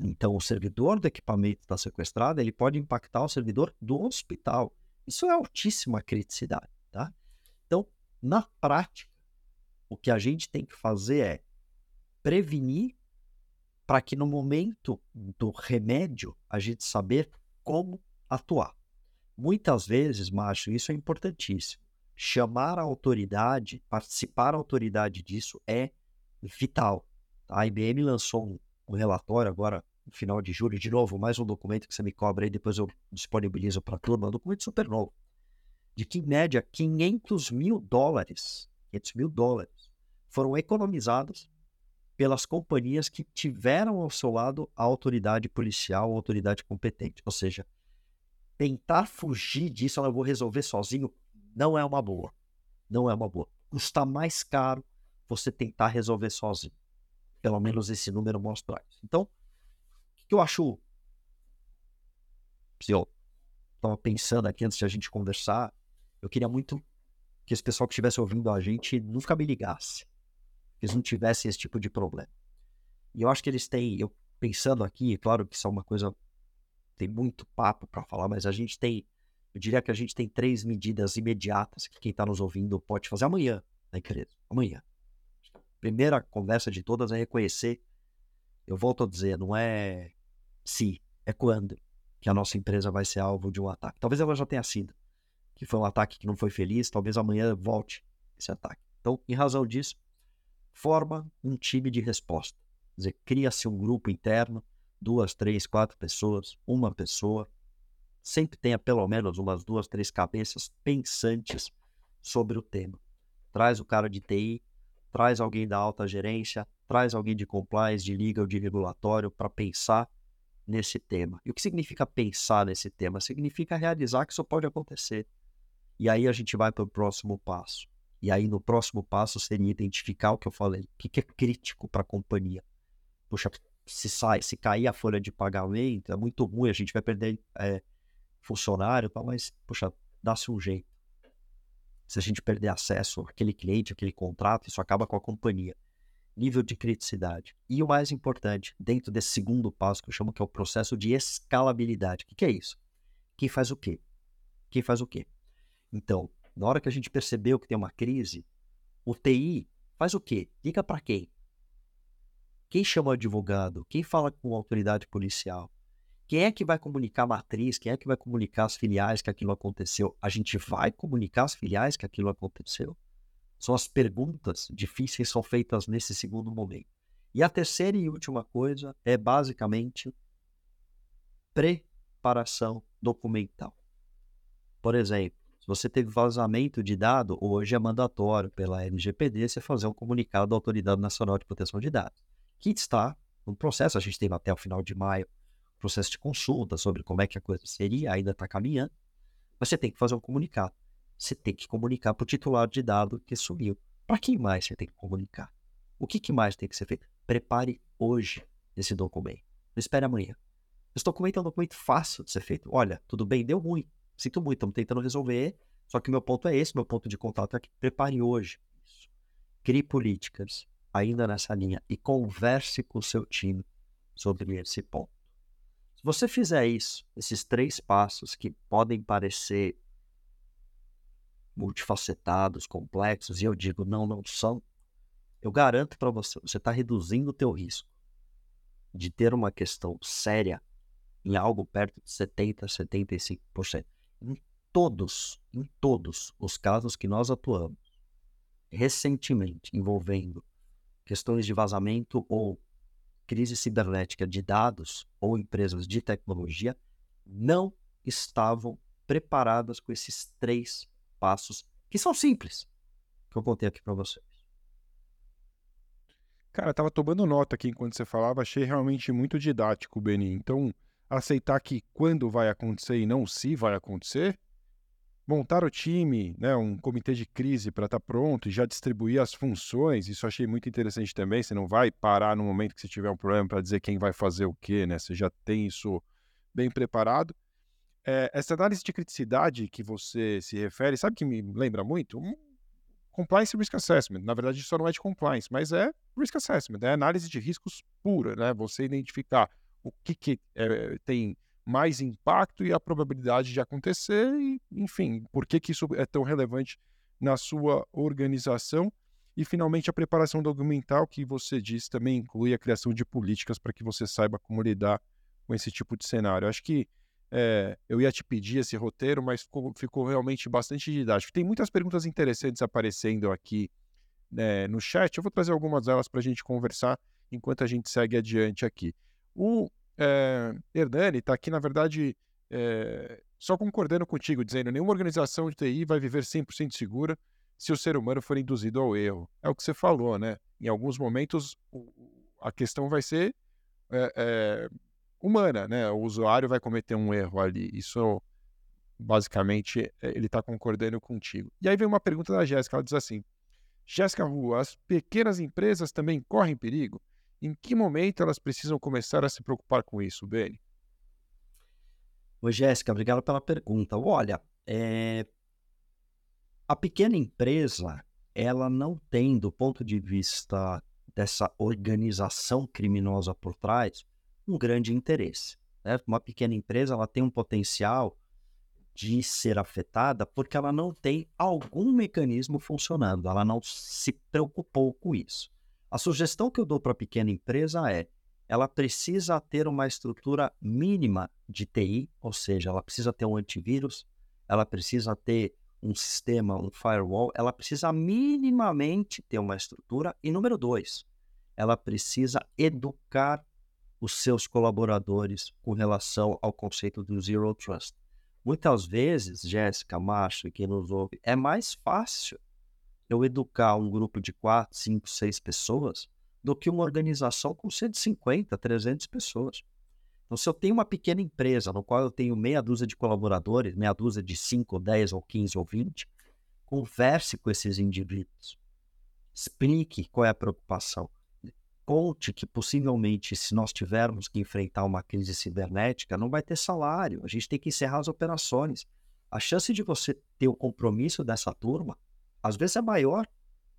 Então, o servidor do equipamento está sequestrado, ele pode impactar o servidor do hospital. Isso é altíssima criticidade, tá? Então, na prática, o que a gente tem que fazer é prevenir para que no momento do remédio a gente saber como atuar. Muitas vezes, macho, isso é importantíssimo. Chamar a autoridade, participar a autoridade disso é vital. A IBM lançou um, um relatório agora no final de julho, de novo, mais um documento que você me cobra aí, depois eu disponibilizo para a turma, um documento super novo, de que em média 500 mil dólares, 500 mil dólares, foram economizados pelas companhias que tiveram ao seu lado a autoridade policial, a autoridade competente. Ou seja, tentar fugir disso, eu vou resolver sozinho, não é uma boa. Não é uma boa. Custa mais caro você tentar resolver sozinho. Pelo menos esse número mostra isso. Então, o que eu acho. Se eu estava pensando aqui antes de a gente conversar, eu queria muito que esse pessoal que estivesse ouvindo a gente nunca me ligasse. Que eles não tivessem esse tipo de problema. E eu acho que eles têm, eu pensando aqui, claro que isso é uma coisa tem muito papo para falar, mas a gente tem, eu diria que a gente tem três medidas imediatas que quem está nos ouvindo pode fazer amanhã, né, querido? Amanhã. A primeira conversa de todas é reconhecer, eu volto a dizer, não é se, é quando que a nossa empresa vai ser alvo de um ataque. Talvez ela já tenha sido, que foi um ataque que não foi feliz, talvez amanhã volte esse ataque. Então, em razão disso, forma um time de resposta. Quer dizer, cria-se um grupo interno duas, três, quatro pessoas, uma pessoa, sempre tenha pelo menos umas duas, três cabeças pensantes sobre o tema. Traz o cara de TI, traz alguém da alta gerência, traz alguém de compliance, de legal, de regulatório para pensar nesse tema. E o que significa pensar nesse tema? Significa realizar que isso pode acontecer. E aí a gente vai para o próximo passo. E aí no próximo passo seria identificar o que eu falei, o que é crítico para a companhia. Puxa, se sai, se cair a folha de pagamento, é muito ruim, a gente vai perder é, funcionário, tal, mas, poxa, dá-se um jeito. Se a gente perder acesso àquele cliente, àquele contrato, isso acaba com a companhia. Nível de criticidade. E o mais importante, dentro desse segundo passo que eu chamo que é o processo de escalabilidade. O que, que é isso? Quem faz o quê? Quem faz o quê? Então, na hora que a gente percebeu que tem uma crise, o TI faz o quê? Liga para quem? Quem chama o advogado? Quem fala com a autoridade policial? Quem é que vai comunicar a matriz? Quem é que vai comunicar as filiais que aquilo aconteceu? A gente vai comunicar as filiais que aquilo aconteceu? São as perguntas difíceis são feitas nesse segundo momento. E a terceira e última coisa é basicamente preparação documental. Por exemplo, se você teve vazamento de dado, hoje é mandatório pela LGPD você fazer um comunicado da Autoridade Nacional de Proteção de Dados que está no processo. A gente teve até o final de maio processo de consulta sobre como é que a coisa seria, ainda está caminhando. Mas você tem que fazer um comunicado. Você tem que comunicar para o titular de dado que sumiu. Para quem mais você tem que comunicar? O que, que mais tem que ser feito? Prepare hoje esse documento. Não espere amanhã. Esse documento é um documento fácil de ser feito. Olha, tudo bem, deu ruim. Sinto muito, estamos tentando resolver. Só que meu ponto é esse, meu ponto de contato é que prepare hoje. Isso. Crie políticas, ainda nessa linha e converse com o seu time sobre esse ponto. Se você fizer isso, esses três passos que podem parecer multifacetados, complexos, e eu digo não, não são, eu garanto para você, você está reduzindo o teu risco de ter uma questão séria em algo perto de 70%, 75%. Em todos, em todos os casos que nós atuamos, recentemente envolvendo questões de vazamento ou crise cibernética de dados ou empresas de tecnologia, não estavam preparadas com esses três passos, que são simples, que eu contei aqui para vocês. Cara, tava tomando nota aqui enquanto você falava, achei realmente muito didático, Beni. Então, aceitar que quando vai acontecer e não se vai acontecer, montar o time, né, um comitê de crise para estar tá pronto e já distribuir as funções, isso achei muito interessante também. Você não vai parar no momento que você tiver um problema para dizer quem vai fazer o quê, né? Você já tem isso bem preparado. É, essa análise de criticidade que você se refere, sabe que me lembra muito? Um compliance risk assessment. Na verdade, isso não é de compliance, mas é risk assessment, é análise de riscos pura, né? Você identificar o que, que é, tem mais impacto e a probabilidade de acontecer, e, enfim, por que, que isso é tão relevante na sua organização. E, finalmente, a preparação documental, que você disse, também inclui a criação de políticas para que você saiba como lidar com esse tipo de cenário. Acho que é, eu ia te pedir esse roteiro, mas ficou, ficou, realmente bastante didático. Tem muitas perguntas interessantes aparecendo aqui né, no chat. Eu vou trazer algumas delas para a gente conversar enquanto a gente segue adiante aqui. O é, Hernani está aqui, na verdade, é, só concordando contigo, dizendo nenhuma organização de TI vai viver 100% segura se o ser humano for induzido ao erro. É o que você falou, né? Em alguns momentos, a questão vai ser é, humana, né? O usuário vai cometer um erro ali. Isso, basicamente, ele está concordando contigo. E aí vem uma pergunta da Jéssica, ela diz assim, Jéssica Rua, as pequenas empresas também correm perigo? Em que momento elas precisam começar a se preocupar com isso, Beni? Oi, Jéssica, obrigado pela pergunta. Olha, é... a pequena empresa, ela não tem, do ponto de vista dessa organização criminosa por trás, um grande interesse. Né? Uma pequena empresa, ela tem um potencial de ser afetada porque ela não tem algum mecanismo funcionando, ela não se preocupou com isso. A sugestão que eu dou para a pequena empresa é: ela precisa ter uma estrutura mínima de TI, ou seja, ela precisa ter um antivírus, ela precisa ter um sistema, um firewall, ela precisa minimamente ter uma estrutura. E número dois, ela precisa educar os seus colaboradores com relação ao conceito do Zero Trust. Muitas vezes, Jéssica, Márcio quem nos ouve, é mais fácil eu educar um grupo de 4, 5, 6 pessoas do que uma organização com 150, 300 pessoas. Então, se eu tenho uma pequena empresa no qual eu tenho meia dúzia de colaboradores, meia dúzia de 5, 10 ou 15 ou 20, converse com esses indivíduos. Explique qual é a preocupação. Conte que possivelmente, se nós tivermos que enfrentar uma crise cibernética, não vai ter salário. A gente tem que encerrar as operações. A chance de você ter o compromisso dessa turma às vezes é maior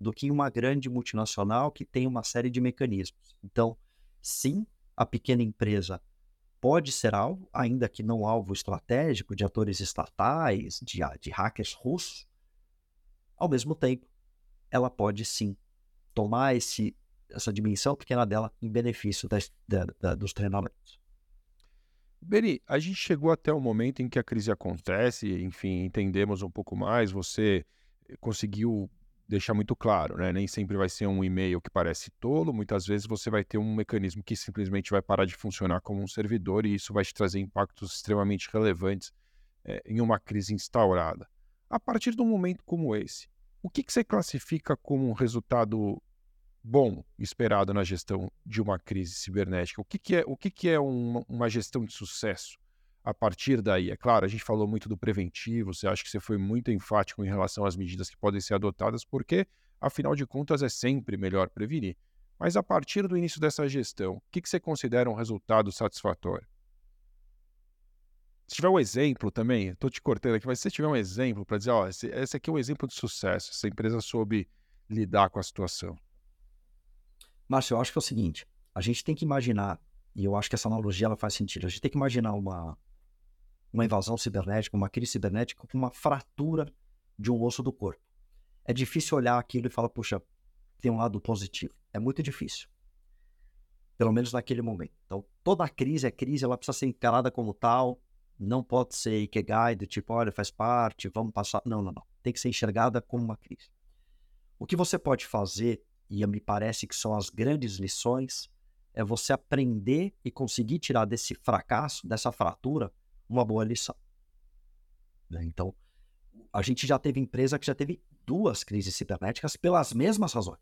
do que uma grande multinacional que tem uma série de mecanismos. Então, sim, a pequena empresa pode ser alvo, ainda que não alvo estratégico de atores estatais, de, de hackers russos. Ao mesmo tempo, ela pode sim tomar esse, essa dimensão pequena dela em benefício das, da, da, dos treinamentos. Beni, a gente chegou até o momento em que a crise acontece, enfim, entendemos um pouco mais, você conseguiu deixar muito claro, né? Nem sempre vai ser um e-mail que parece tolo, muitas vezes você vai ter um mecanismo que simplesmente vai parar de funcionar como um servidor e isso vai te trazer impactos extremamente relevantes é, em uma crise instaurada. A partir de um momento como esse, o que, que você classifica como um resultado bom esperado na gestão de uma crise cibernética? O que, que é, o que, que é uma, uma gestão de sucesso? A partir daí. É claro, a gente falou muito do preventivo, você acha que você foi muito enfático em relação às medidas que podem ser adotadas, porque, afinal de contas, é sempre melhor prevenir. Mas a partir do início dessa gestão, o que, que você considera um resultado satisfatório? Se tiver um exemplo também, estou te cortando aqui, mas se tiver um exemplo para dizer, ó, esse, esse aqui é um exemplo de sucesso, essa empresa soube lidar com a situação. Márcio, eu acho que é o seguinte, a gente tem que imaginar, e eu acho que essa analogia ela faz sentido, a gente tem que imaginar uma, uma invasão cibernética, uma crise cibernética com uma fratura de um osso do corpo. É difícil olhar aquilo e falar, puxa, tem um lado positivo. É muito difícil. Pelo menos naquele momento. Então, toda crise é crise, ela precisa ser encarada como tal. Não pode ser Ikegai do tipo, olha, faz parte, vamos passar. Não, não, não. Tem que ser enxergada como uma crise. O que você pode fazer, e me parece que são as grandes lições, é você aprender e conseguir tirar desse fracasso, dessa fratura, uma boa lição. Né? Então, a gente já teve empresa que já teve duas crises cibernéticas pelas mesmas razões.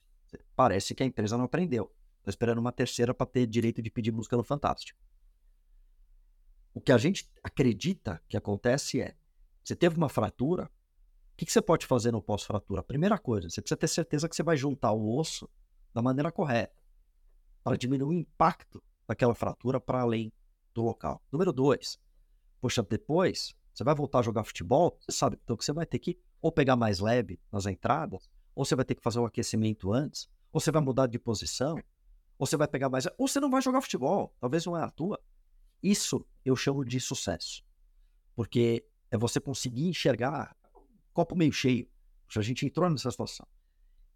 Parece que a empresa não aprendeu. Estou esperando uma terceira para ter direito de pedir música no Fantástico. O que a gente acredita que acontece é: você teve uma fratura, o que, que você pode fazer no pós-fratura? Primeira coisa, você precisa ter certeza que você vai juntar o osso da maneira correta para diminuir o impacto daquela fratura para além do local. Número dois, poxa, depois você vai voltar a jogar futebol, você sabe então que você vai ter que ou pegar mais leve nas entradas, ou você vai ter que fazer um aquecimento antes, ou você vai mudar de posição, ou você vai pegar mais, ou você não vai jogar futebol, talvez não é a tua. Isso eu chamo de sucesso, porque é você conseguir enxergar copo meio cheio. A gente entrou nessa situação.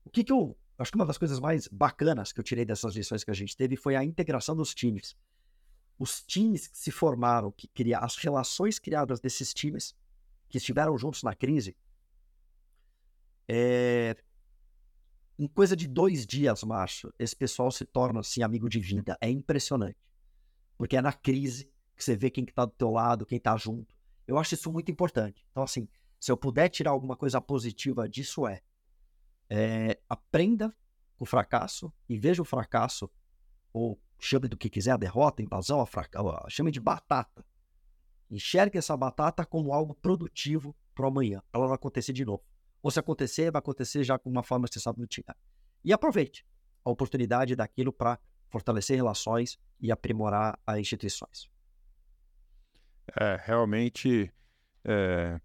O que, que eu acho que uma das coisas mais bacanas que eu tirei dessas lições que a gente teve foi a integração dos times os times que se formaram, que cria, as relações criadas desses times que estiveram juntos na crise, é, em coisa de dois dias, macho, esse pessoal se torna assim amigo de vida. É impressionante. Porque é na crise que você vê quem que tá do teu lado, quem tá junto. Eu acho isso muito importante. Então, assim, se eu puder tirar alguma coisa positiva disso é, é aprenda com o fracasso e veja o fracasso ou chame do que quiser, a derrota, a invasão, a fracasso, chame de batata. Enxergue essa batata como algo produtivo para amanhã, para ela não acontecer de novo. Ou se acontecer, vai acontecer já com uma forma que você sabe. E aproveite a oportunidade daquilo para fortalecer relações e aprimorar as instituições. É, realmente é,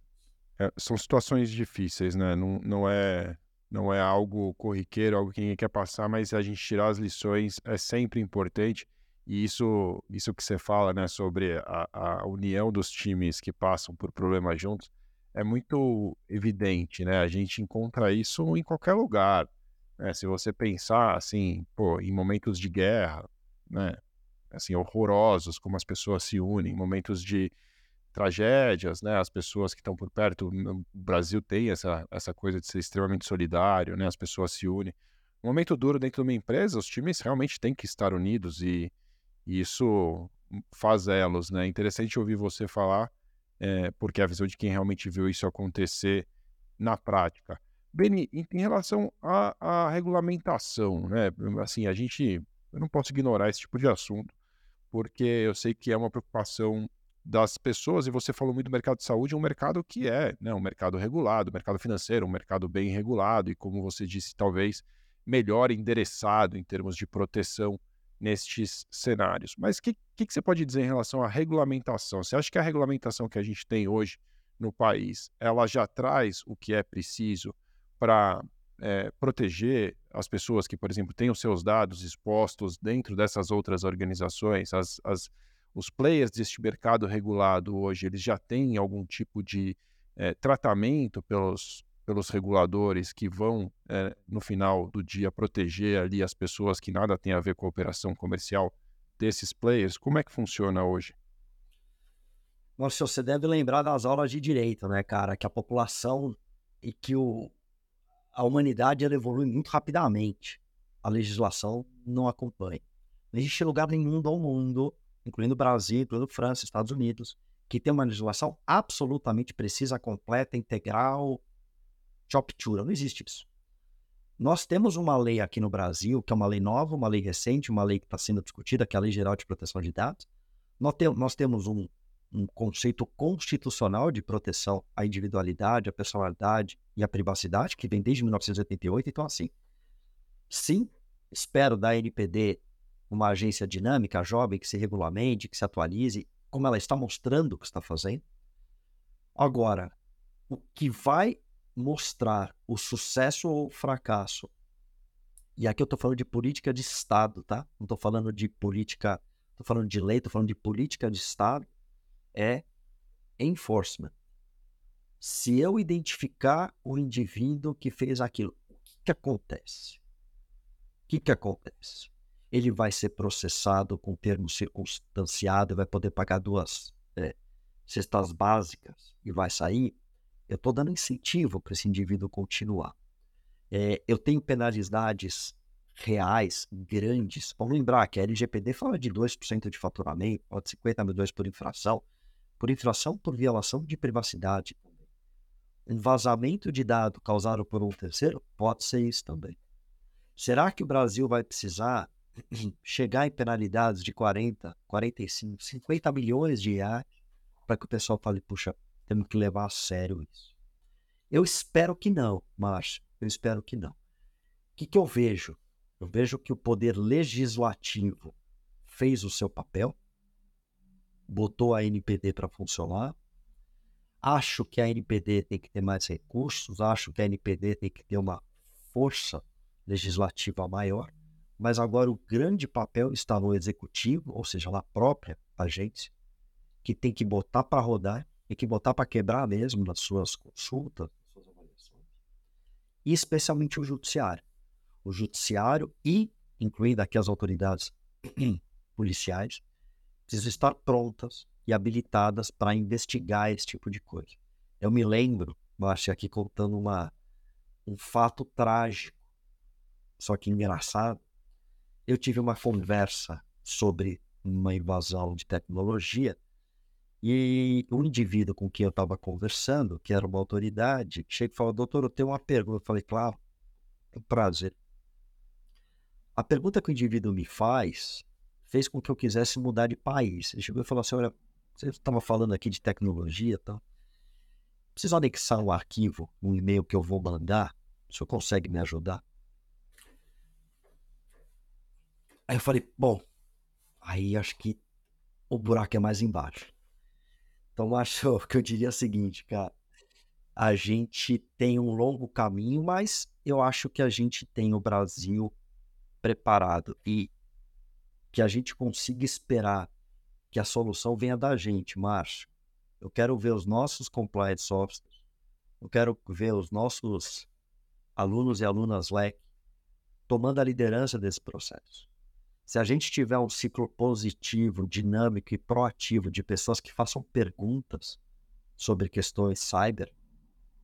é, são situações difíceis, né? Não, não é não é algo corriqueiro, algo que ninguém quer passar, mas a gente tirar as lições é sempre importante. E isso, isso que você fala, né, sobre a, a união dos times que passam por problemas juntos, é muito evidente, né? A gente encontra isso em qualquer lugar. Né? Se você pensar, assim, pô, em momentos de guerra, né? Assim, horrorosos, como as pessoas se unem, momentos de tragédias, né? As pessoas que estão por perto, o Brasil tem essa, essa coisa de ser extremamente solidário, né? As pessoas se unem. No momento duro dentro de uma empresa, os times realmente têm que estar unidos e, e isso faz elos, né? É interessante ouvir você falar, é, porque a visão de quem realmente viu isso acontecer na prática. Beni, em, em relação à, à regulamentação, né? Assim, a gente, eu não posso ignorar esse tipo de assunto, porque eu sei que é uma preocupação das pessoas, e você falou muito do mercado de saúde, um mercado que é né, um mercado regulado, um mercado financeiro, um mercado bem regulado, e como você disse, talvez melhor endereçado em termos de proteção nestes cenários. Mas o que, que, que, você pode dizer em relação à regulamentação? Você acha que a regulamentação que a gente tem hoje no país, ela já traz o que é preciso para é, proteger as pessoas que, por exemplo, têm os seus dados expostos dentro dessas outras organizações, as, as os players deste mercado regulado hoje, eles já têm algum tipo de é, tratamento pelos, pelos reguladores que vão, é, no final do dia, proteger ali as pessoas que nada tem a ver com a operação comercial desses players? Como é que funciona hoje? Nossa, você deve lembrar das aulas de direito, né, cara? Que a população e que o, a humanidade ela evolui muito rapidamente. A legislação não acompanha. Não existe lugar nenhum do mundo incluindo Brasil, incluindo França, Estados Unidos, que tem uma legislação absolutamente precisa, completa, integral, choptura. Não existe isso. Nós temos uma lei aqui no Brasil, que é uma lei nova, uma lei recente, uma lei que está sendo discutida, que é a Lei Geral de Proteção de Dados. Nós, te nós temos um, um conceito constitucional de proteção à individualidade, à personalidade e à privacidade, que vem desde 1988. Então, assim, sim, espero da NPD uma agência dinâmica, jovem, que se regulamente, que se atualize, como ela está mostrando o que está fazendo. Agora, o que vai mostrar o sucesso ou o fracasso, e aqui eu estou falando de política de Estado, tá? Não estou falando de política, estou falando de lei, estou falando de política de Estado, é enforcement. Se eu identificar o indivíduo que fez aquilo, o que, que acontece? que, que acontece? Ele vai ser processado com termo circunstanciado, vai poder pagar duas é, cestas básicas e vai sair. Eu estou dando incentivo para esse indivíduo continuar. É, eu tenho penalidades reais grandes. Vamos lembrar que a LGPD fala de 2% de faturamento, pode 50 milhões por infração. Por infração, por violação de privacidade Um vazamento de dado causado por um terceiro pode ser isso também. Será que o Brasil vai precisar chegar em penalidades de 40, 45, 50 milhões de reais para que o pessoal fale, puxa, temos que levar a sério isso? Eu espero que não, Márcio. Eu espero que não. O que, que eu vejo? Eu vejo que o poder legislativo fez o seu papel, botou a NPD para funcionar. Acho que a NPD tem que ter mais recursos, acho que a NPD tem que ter uma força legislativa maior, mas agora o grande papel está no executivo, ou seja, na própria agência, que tem que botar para rodar e que botar para quebrar mesmo nas suas consultas, nas suas avaliações, e especialmente o judiciário o judiciário e, incluindo aqui as autoridades policiais, precisam estar prontas e habilitadas para investigar esse tipo de coisa. Eu me lembro, Márcia, aqui contando uma, um fato trágico, só que engraçado. Eu tive uma conversa sobre uma invasão de tecnologia e o indivíduo com quem eu estava conversando, que era uma autoridade, chega e falou, doutor, eu tenho uma pergunta. Eu falei, claro, é um prazer. A pergunta que o indivíduo me faz fez com que eu quisesse mudar de país. Ele chegou e falou assim: Olha, você estava falando aqui de tecnologia e tal. Preciso anexar um arquivo, um e-mail que eu vou mandar. O senhor consegue me ajudar? Aí eu falei: Bom, aí acho que o buraco é mais embaixo. Então acho que eu diria o seguinte, cara. A gente tem um longo caminho, mas eu acho que a gente tem o Brasil preparado e que a gente consiga esperar que a solução venha da gente, Márcio. Eu quero ver os nossos compliance officers, eu quero ver os nossos alunos e alunas LEC tomando a liderança desse processo. Se a gente tiver um ciclo positivo, dinâmico e proativo de pessoas que façam perguntas sobre questões cyber,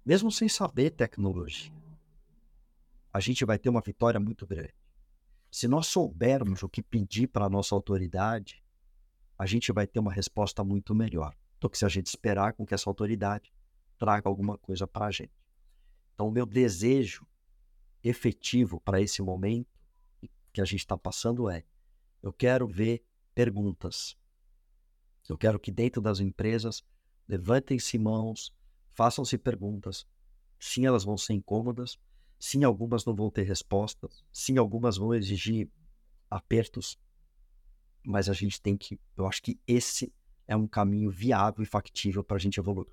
mesmo sem saber tecnologia, a gente vai ter uma vitória muito grande. Se nós soubermos o que pedir para a nossa autoridade, a gente vai ter uma resposta muito melhor do que se a gente esperar com que essa autoridade traga alguma coisa para a gente. Então, o meu desejo efetivo para esse momento que a gente está passando é: eu quero ver perguntas. Eu quero que dentro das empresas levantem-se mãos, façam-se perguntas. Sim, elas vão ser incômodas, Sim, algumas não vão ter respostas. Sim, algumas vão exigir apertos. Mas a gente tem que. Eu acho que esse é um caminho viável e factível para a gente evoluir.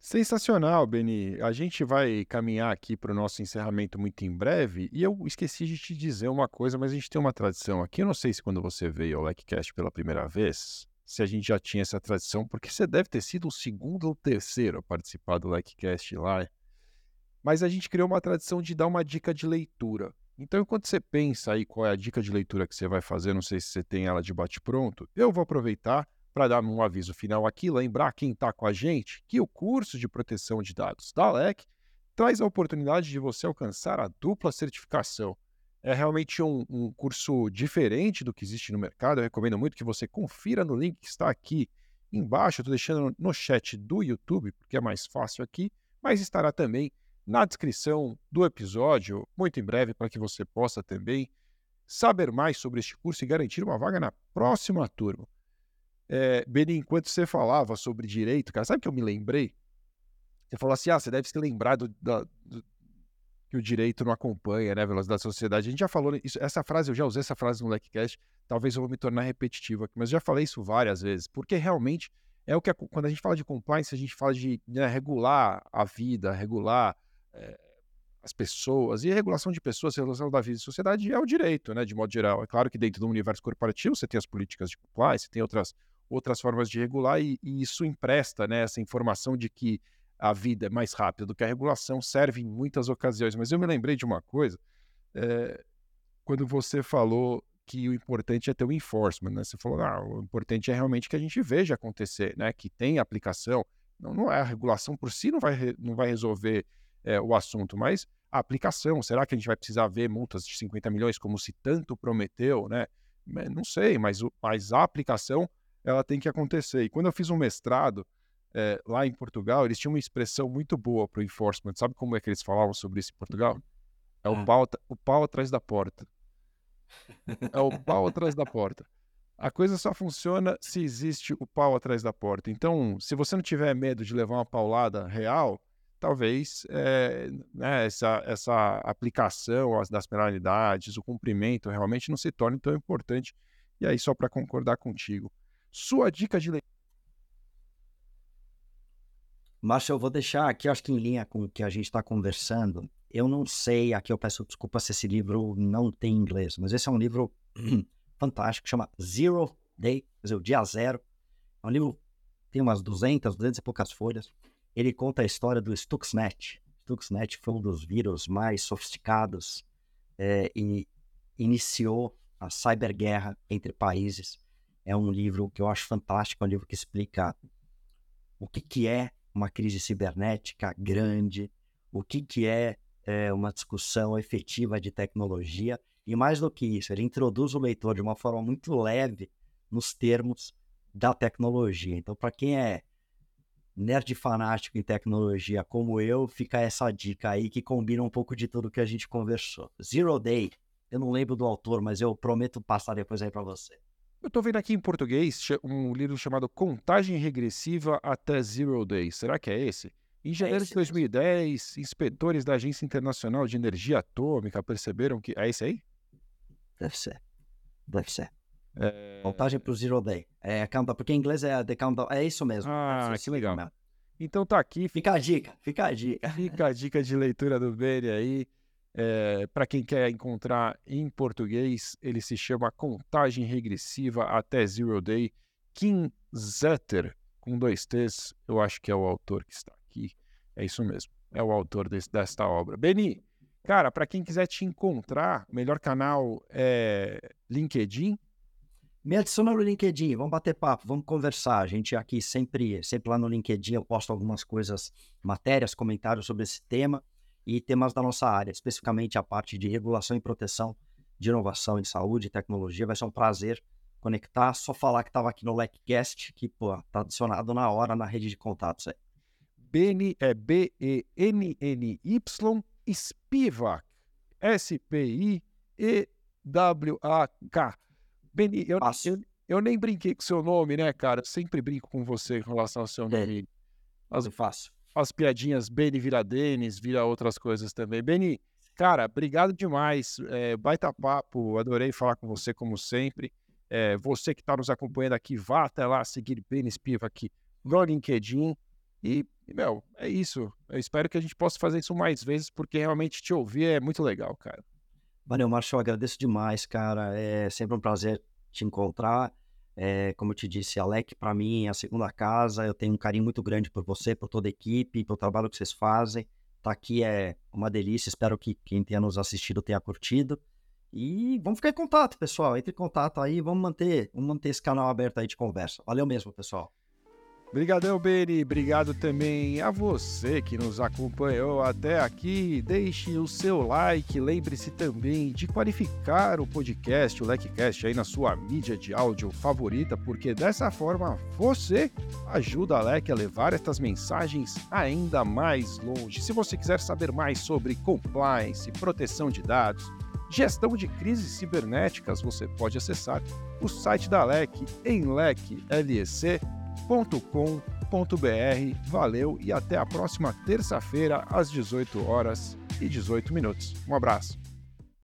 Sensacional, Beni. A gente vai caminhar aqui para o nosso encerramento muito em breve. E eu esqueci de te dizer uma coisa, mas a gente tem uma tradição aqui. Eu não sei se quando você veio ao LECCast pela primeira vez, se a gente já tinha essa tradição, porque você deve ter sido o segundo ou terceiro a participar do LECCast lá mas a gente criou uma tradição de dar uma dica de leitura. Então, enquanto você pensa aí qual é a dica de leitura que você vai fazer, não sei se você tem ela de bate-pronto, eu vou aproveitar para dar um aviso final aqui, lembrar quem está com a gente que o curso de proteção de dados da LEC traz a oportunidade de você alcançar a dupla certificação. É realmente um, um curso diferente do que existe no mercado. Eu recomendo muito que você confira no link que está aqui embaixo. Estou deixando no chat do YouTube, porque é mais fácil aqui, mas estará também na descrição do episódio, muito em breve, para que você possa também saber mais sobre este curso e garantir uma vaga na próxima turma. É, Beni, enquanto você falava sobre direito, cara, sabe que eu me lembrei? Você falou assim: ah, você deve se lembrar do, do, do, que o direito não acompanha, né, a velocidade da sociedade. A gente já falou isso, essa frase, eu já usei essa frase no LECCast, talvez eu vou me tornar repetitivo aqui, mas já falei isso várias vezes, porque realmente é o que, quando a gente fala de compliance, a gente fala de né, regular a vida, regular é, as pessoas, e a regulação de pessoas, a regulação da vida e sociedade é o direito, né, de modo geral. É claro que dentro do universo corporativo você tem as políticas de compliance, você tem outras, outras formas de regular, e, e isso empresta né, essa informação de que a vida é mais rápida do que a regulação, serve em muitas ocasiões. Mas eu me lembrei de uma coisa, é, quando você falou que o importante é ter o enforcement, né? Você falou, ah, o importante é realmente que a gente veja acontecer, né? Que tem aplicação. Não, não é a regulação por si não vai, não vai resolver é, o assunto, mas a aplicação. Será que a gente vai precisar ver multas de 50 milhões como se tanto prometeu, né? Não sei, mas, mas a aplicação ela tem que acontecer. E quando eu fiz um mestrado é, lá em Portugal, eles tinham uma expressão muito boa para o enforcement. Sabe como é que eles falavam sobre isso em Portugal? É o, pau, o pau atrás da porta. É o pau atrás da porta. A coisa só funciona se existe o pau atrás da porta. Então, se você não tiver medo de levar uma paulada real, talvez é, né, essa, essa aplicação das penalidades, o cumprimento realmente não se torne tão importante. E aí, só para concordar contigo, sua dica de leitura. Márcio, eu vou deixar aqui, acho que em linha com o que a gente está conversando, eu não sei, aqui eu peço desculpa se esse livro não tem inglês, mas esse é um livro fantástico, chama Zero Day, quer dizer, o dia zero. É um livro, tem umas 200, 200 e poucas folhas. Ele conta a história do Stuxnet. Stuxnet foi um dos vírus mais sofisticados é, e iniciou a cyberguerra entre países. É um livro que eu acho fantástico, é um livro que explica o que, que é uma crise cibernética grande, o que, que é é, uma discussão efetiva de tecnologia. E mais do que isso, ele introduz o leitor de uma forma muito leve nos termos da tecnologia. Então, para quem é nerd fanático em tecnologia como eu, fica essa dica aí que combina um pouco de tudo que a gente conversou. Zero Day, eu não lembro do autor, mas eu prometo passar depois aí para você. Eu estou vendo aqui em português um livro chamado Contagem Regressiva até Zero Day. Será que é esse? Em é janeiro de 2010, inspetores da Agência Internacional de Energia Atômica perceberam que. É esse aí? Deve ser. Deve ser. É... Voltagem para o Zero Day. É, countdown, porque em inglês é The Countdown. É isso mesmo. Ah, que legal. Mesmo. Então tá aqui. Fica a dica, fica a dica. Fica a dica de leitura do Beni aí. É, para quem quer encontrar em português, ele se chama Contagem Regressiva até Zero Day. Kim Zetter, com dois T's, eu acho que é o autor que está aqui. É isso mesmo. É o autor desse, desta obra. Beni, cara, para quem quiser te encontrar, o melhor canal é LinkedIn. Me adiciona no LinkedIn, vamos bater papo, vamos conversar. A gente aqui sempre, sempre lá no LinkedIn eu posto algumas coisas, matérias, comentários sobre esse tema e temas da nossa área, especificamente a parte de regulação e proteção de inovação em saúde e tecnologia. Vai ser um prazer conectar, só falar que estava aqui no LecCast, que, pô, tá adicionado na hora na rede de contatos aí. É B-E-N-N-Y, Spivak, S-P-I-E-W-A-K. Beni, eu, eu, eu, nem brinquei com seu nome, né, cara? Eu sempre brinco com você em relação ao seu nome. As, fácil. As piadinhas Beni vira Denis, vira outras coisas também. Beni, cara, obrigado demais. É, baita papo, adorei falar com você como sempre. É, você que está nos acompanhando aqui, vá até lá seguir Beni Spivak no LinkedIn. E, meu, é isso. Eu espero que a gente possa fazer isso mais vezes, porque realmente te ouvir é muito legal, cara. Valeu. Eu agradeço demais, cara. É sempre um prazer te encontrar. É, como eu te disse, Alec, para mim, é a segunda casa. Eu tenho um carinho muito grande por você, por toda a equipe, pelo trabalho que vocês fazem. Tá aqui é uma delícia. Espero que quem tenha nos assistido tenha curtido. E vamos ficar em contato, pessoal. Entre em contato aí, vamos manter, vamos manter esse canal aberto aí de conversa. Valeu mesmo, pessoal. Obrigadão, Beni. Obrigado também a você que nos acompanhou até aqui. Deixe o seu like. Lembre-se também de qualificar o podcast, o LecCast, aí na sua mídia de áudio favorita, porque dessa forma você ajuda a Lec a levar estas mensagens ainda mais longe. Se você quiser saber mais sobre compliance, proteção de dados, gestão de crises cibernéticas, você pode acessar o site da LEC em leclec.com www.cultura.com.br. Valeu e até a próxima terça-feira às 18 horas e 18 minutos. Um abraço.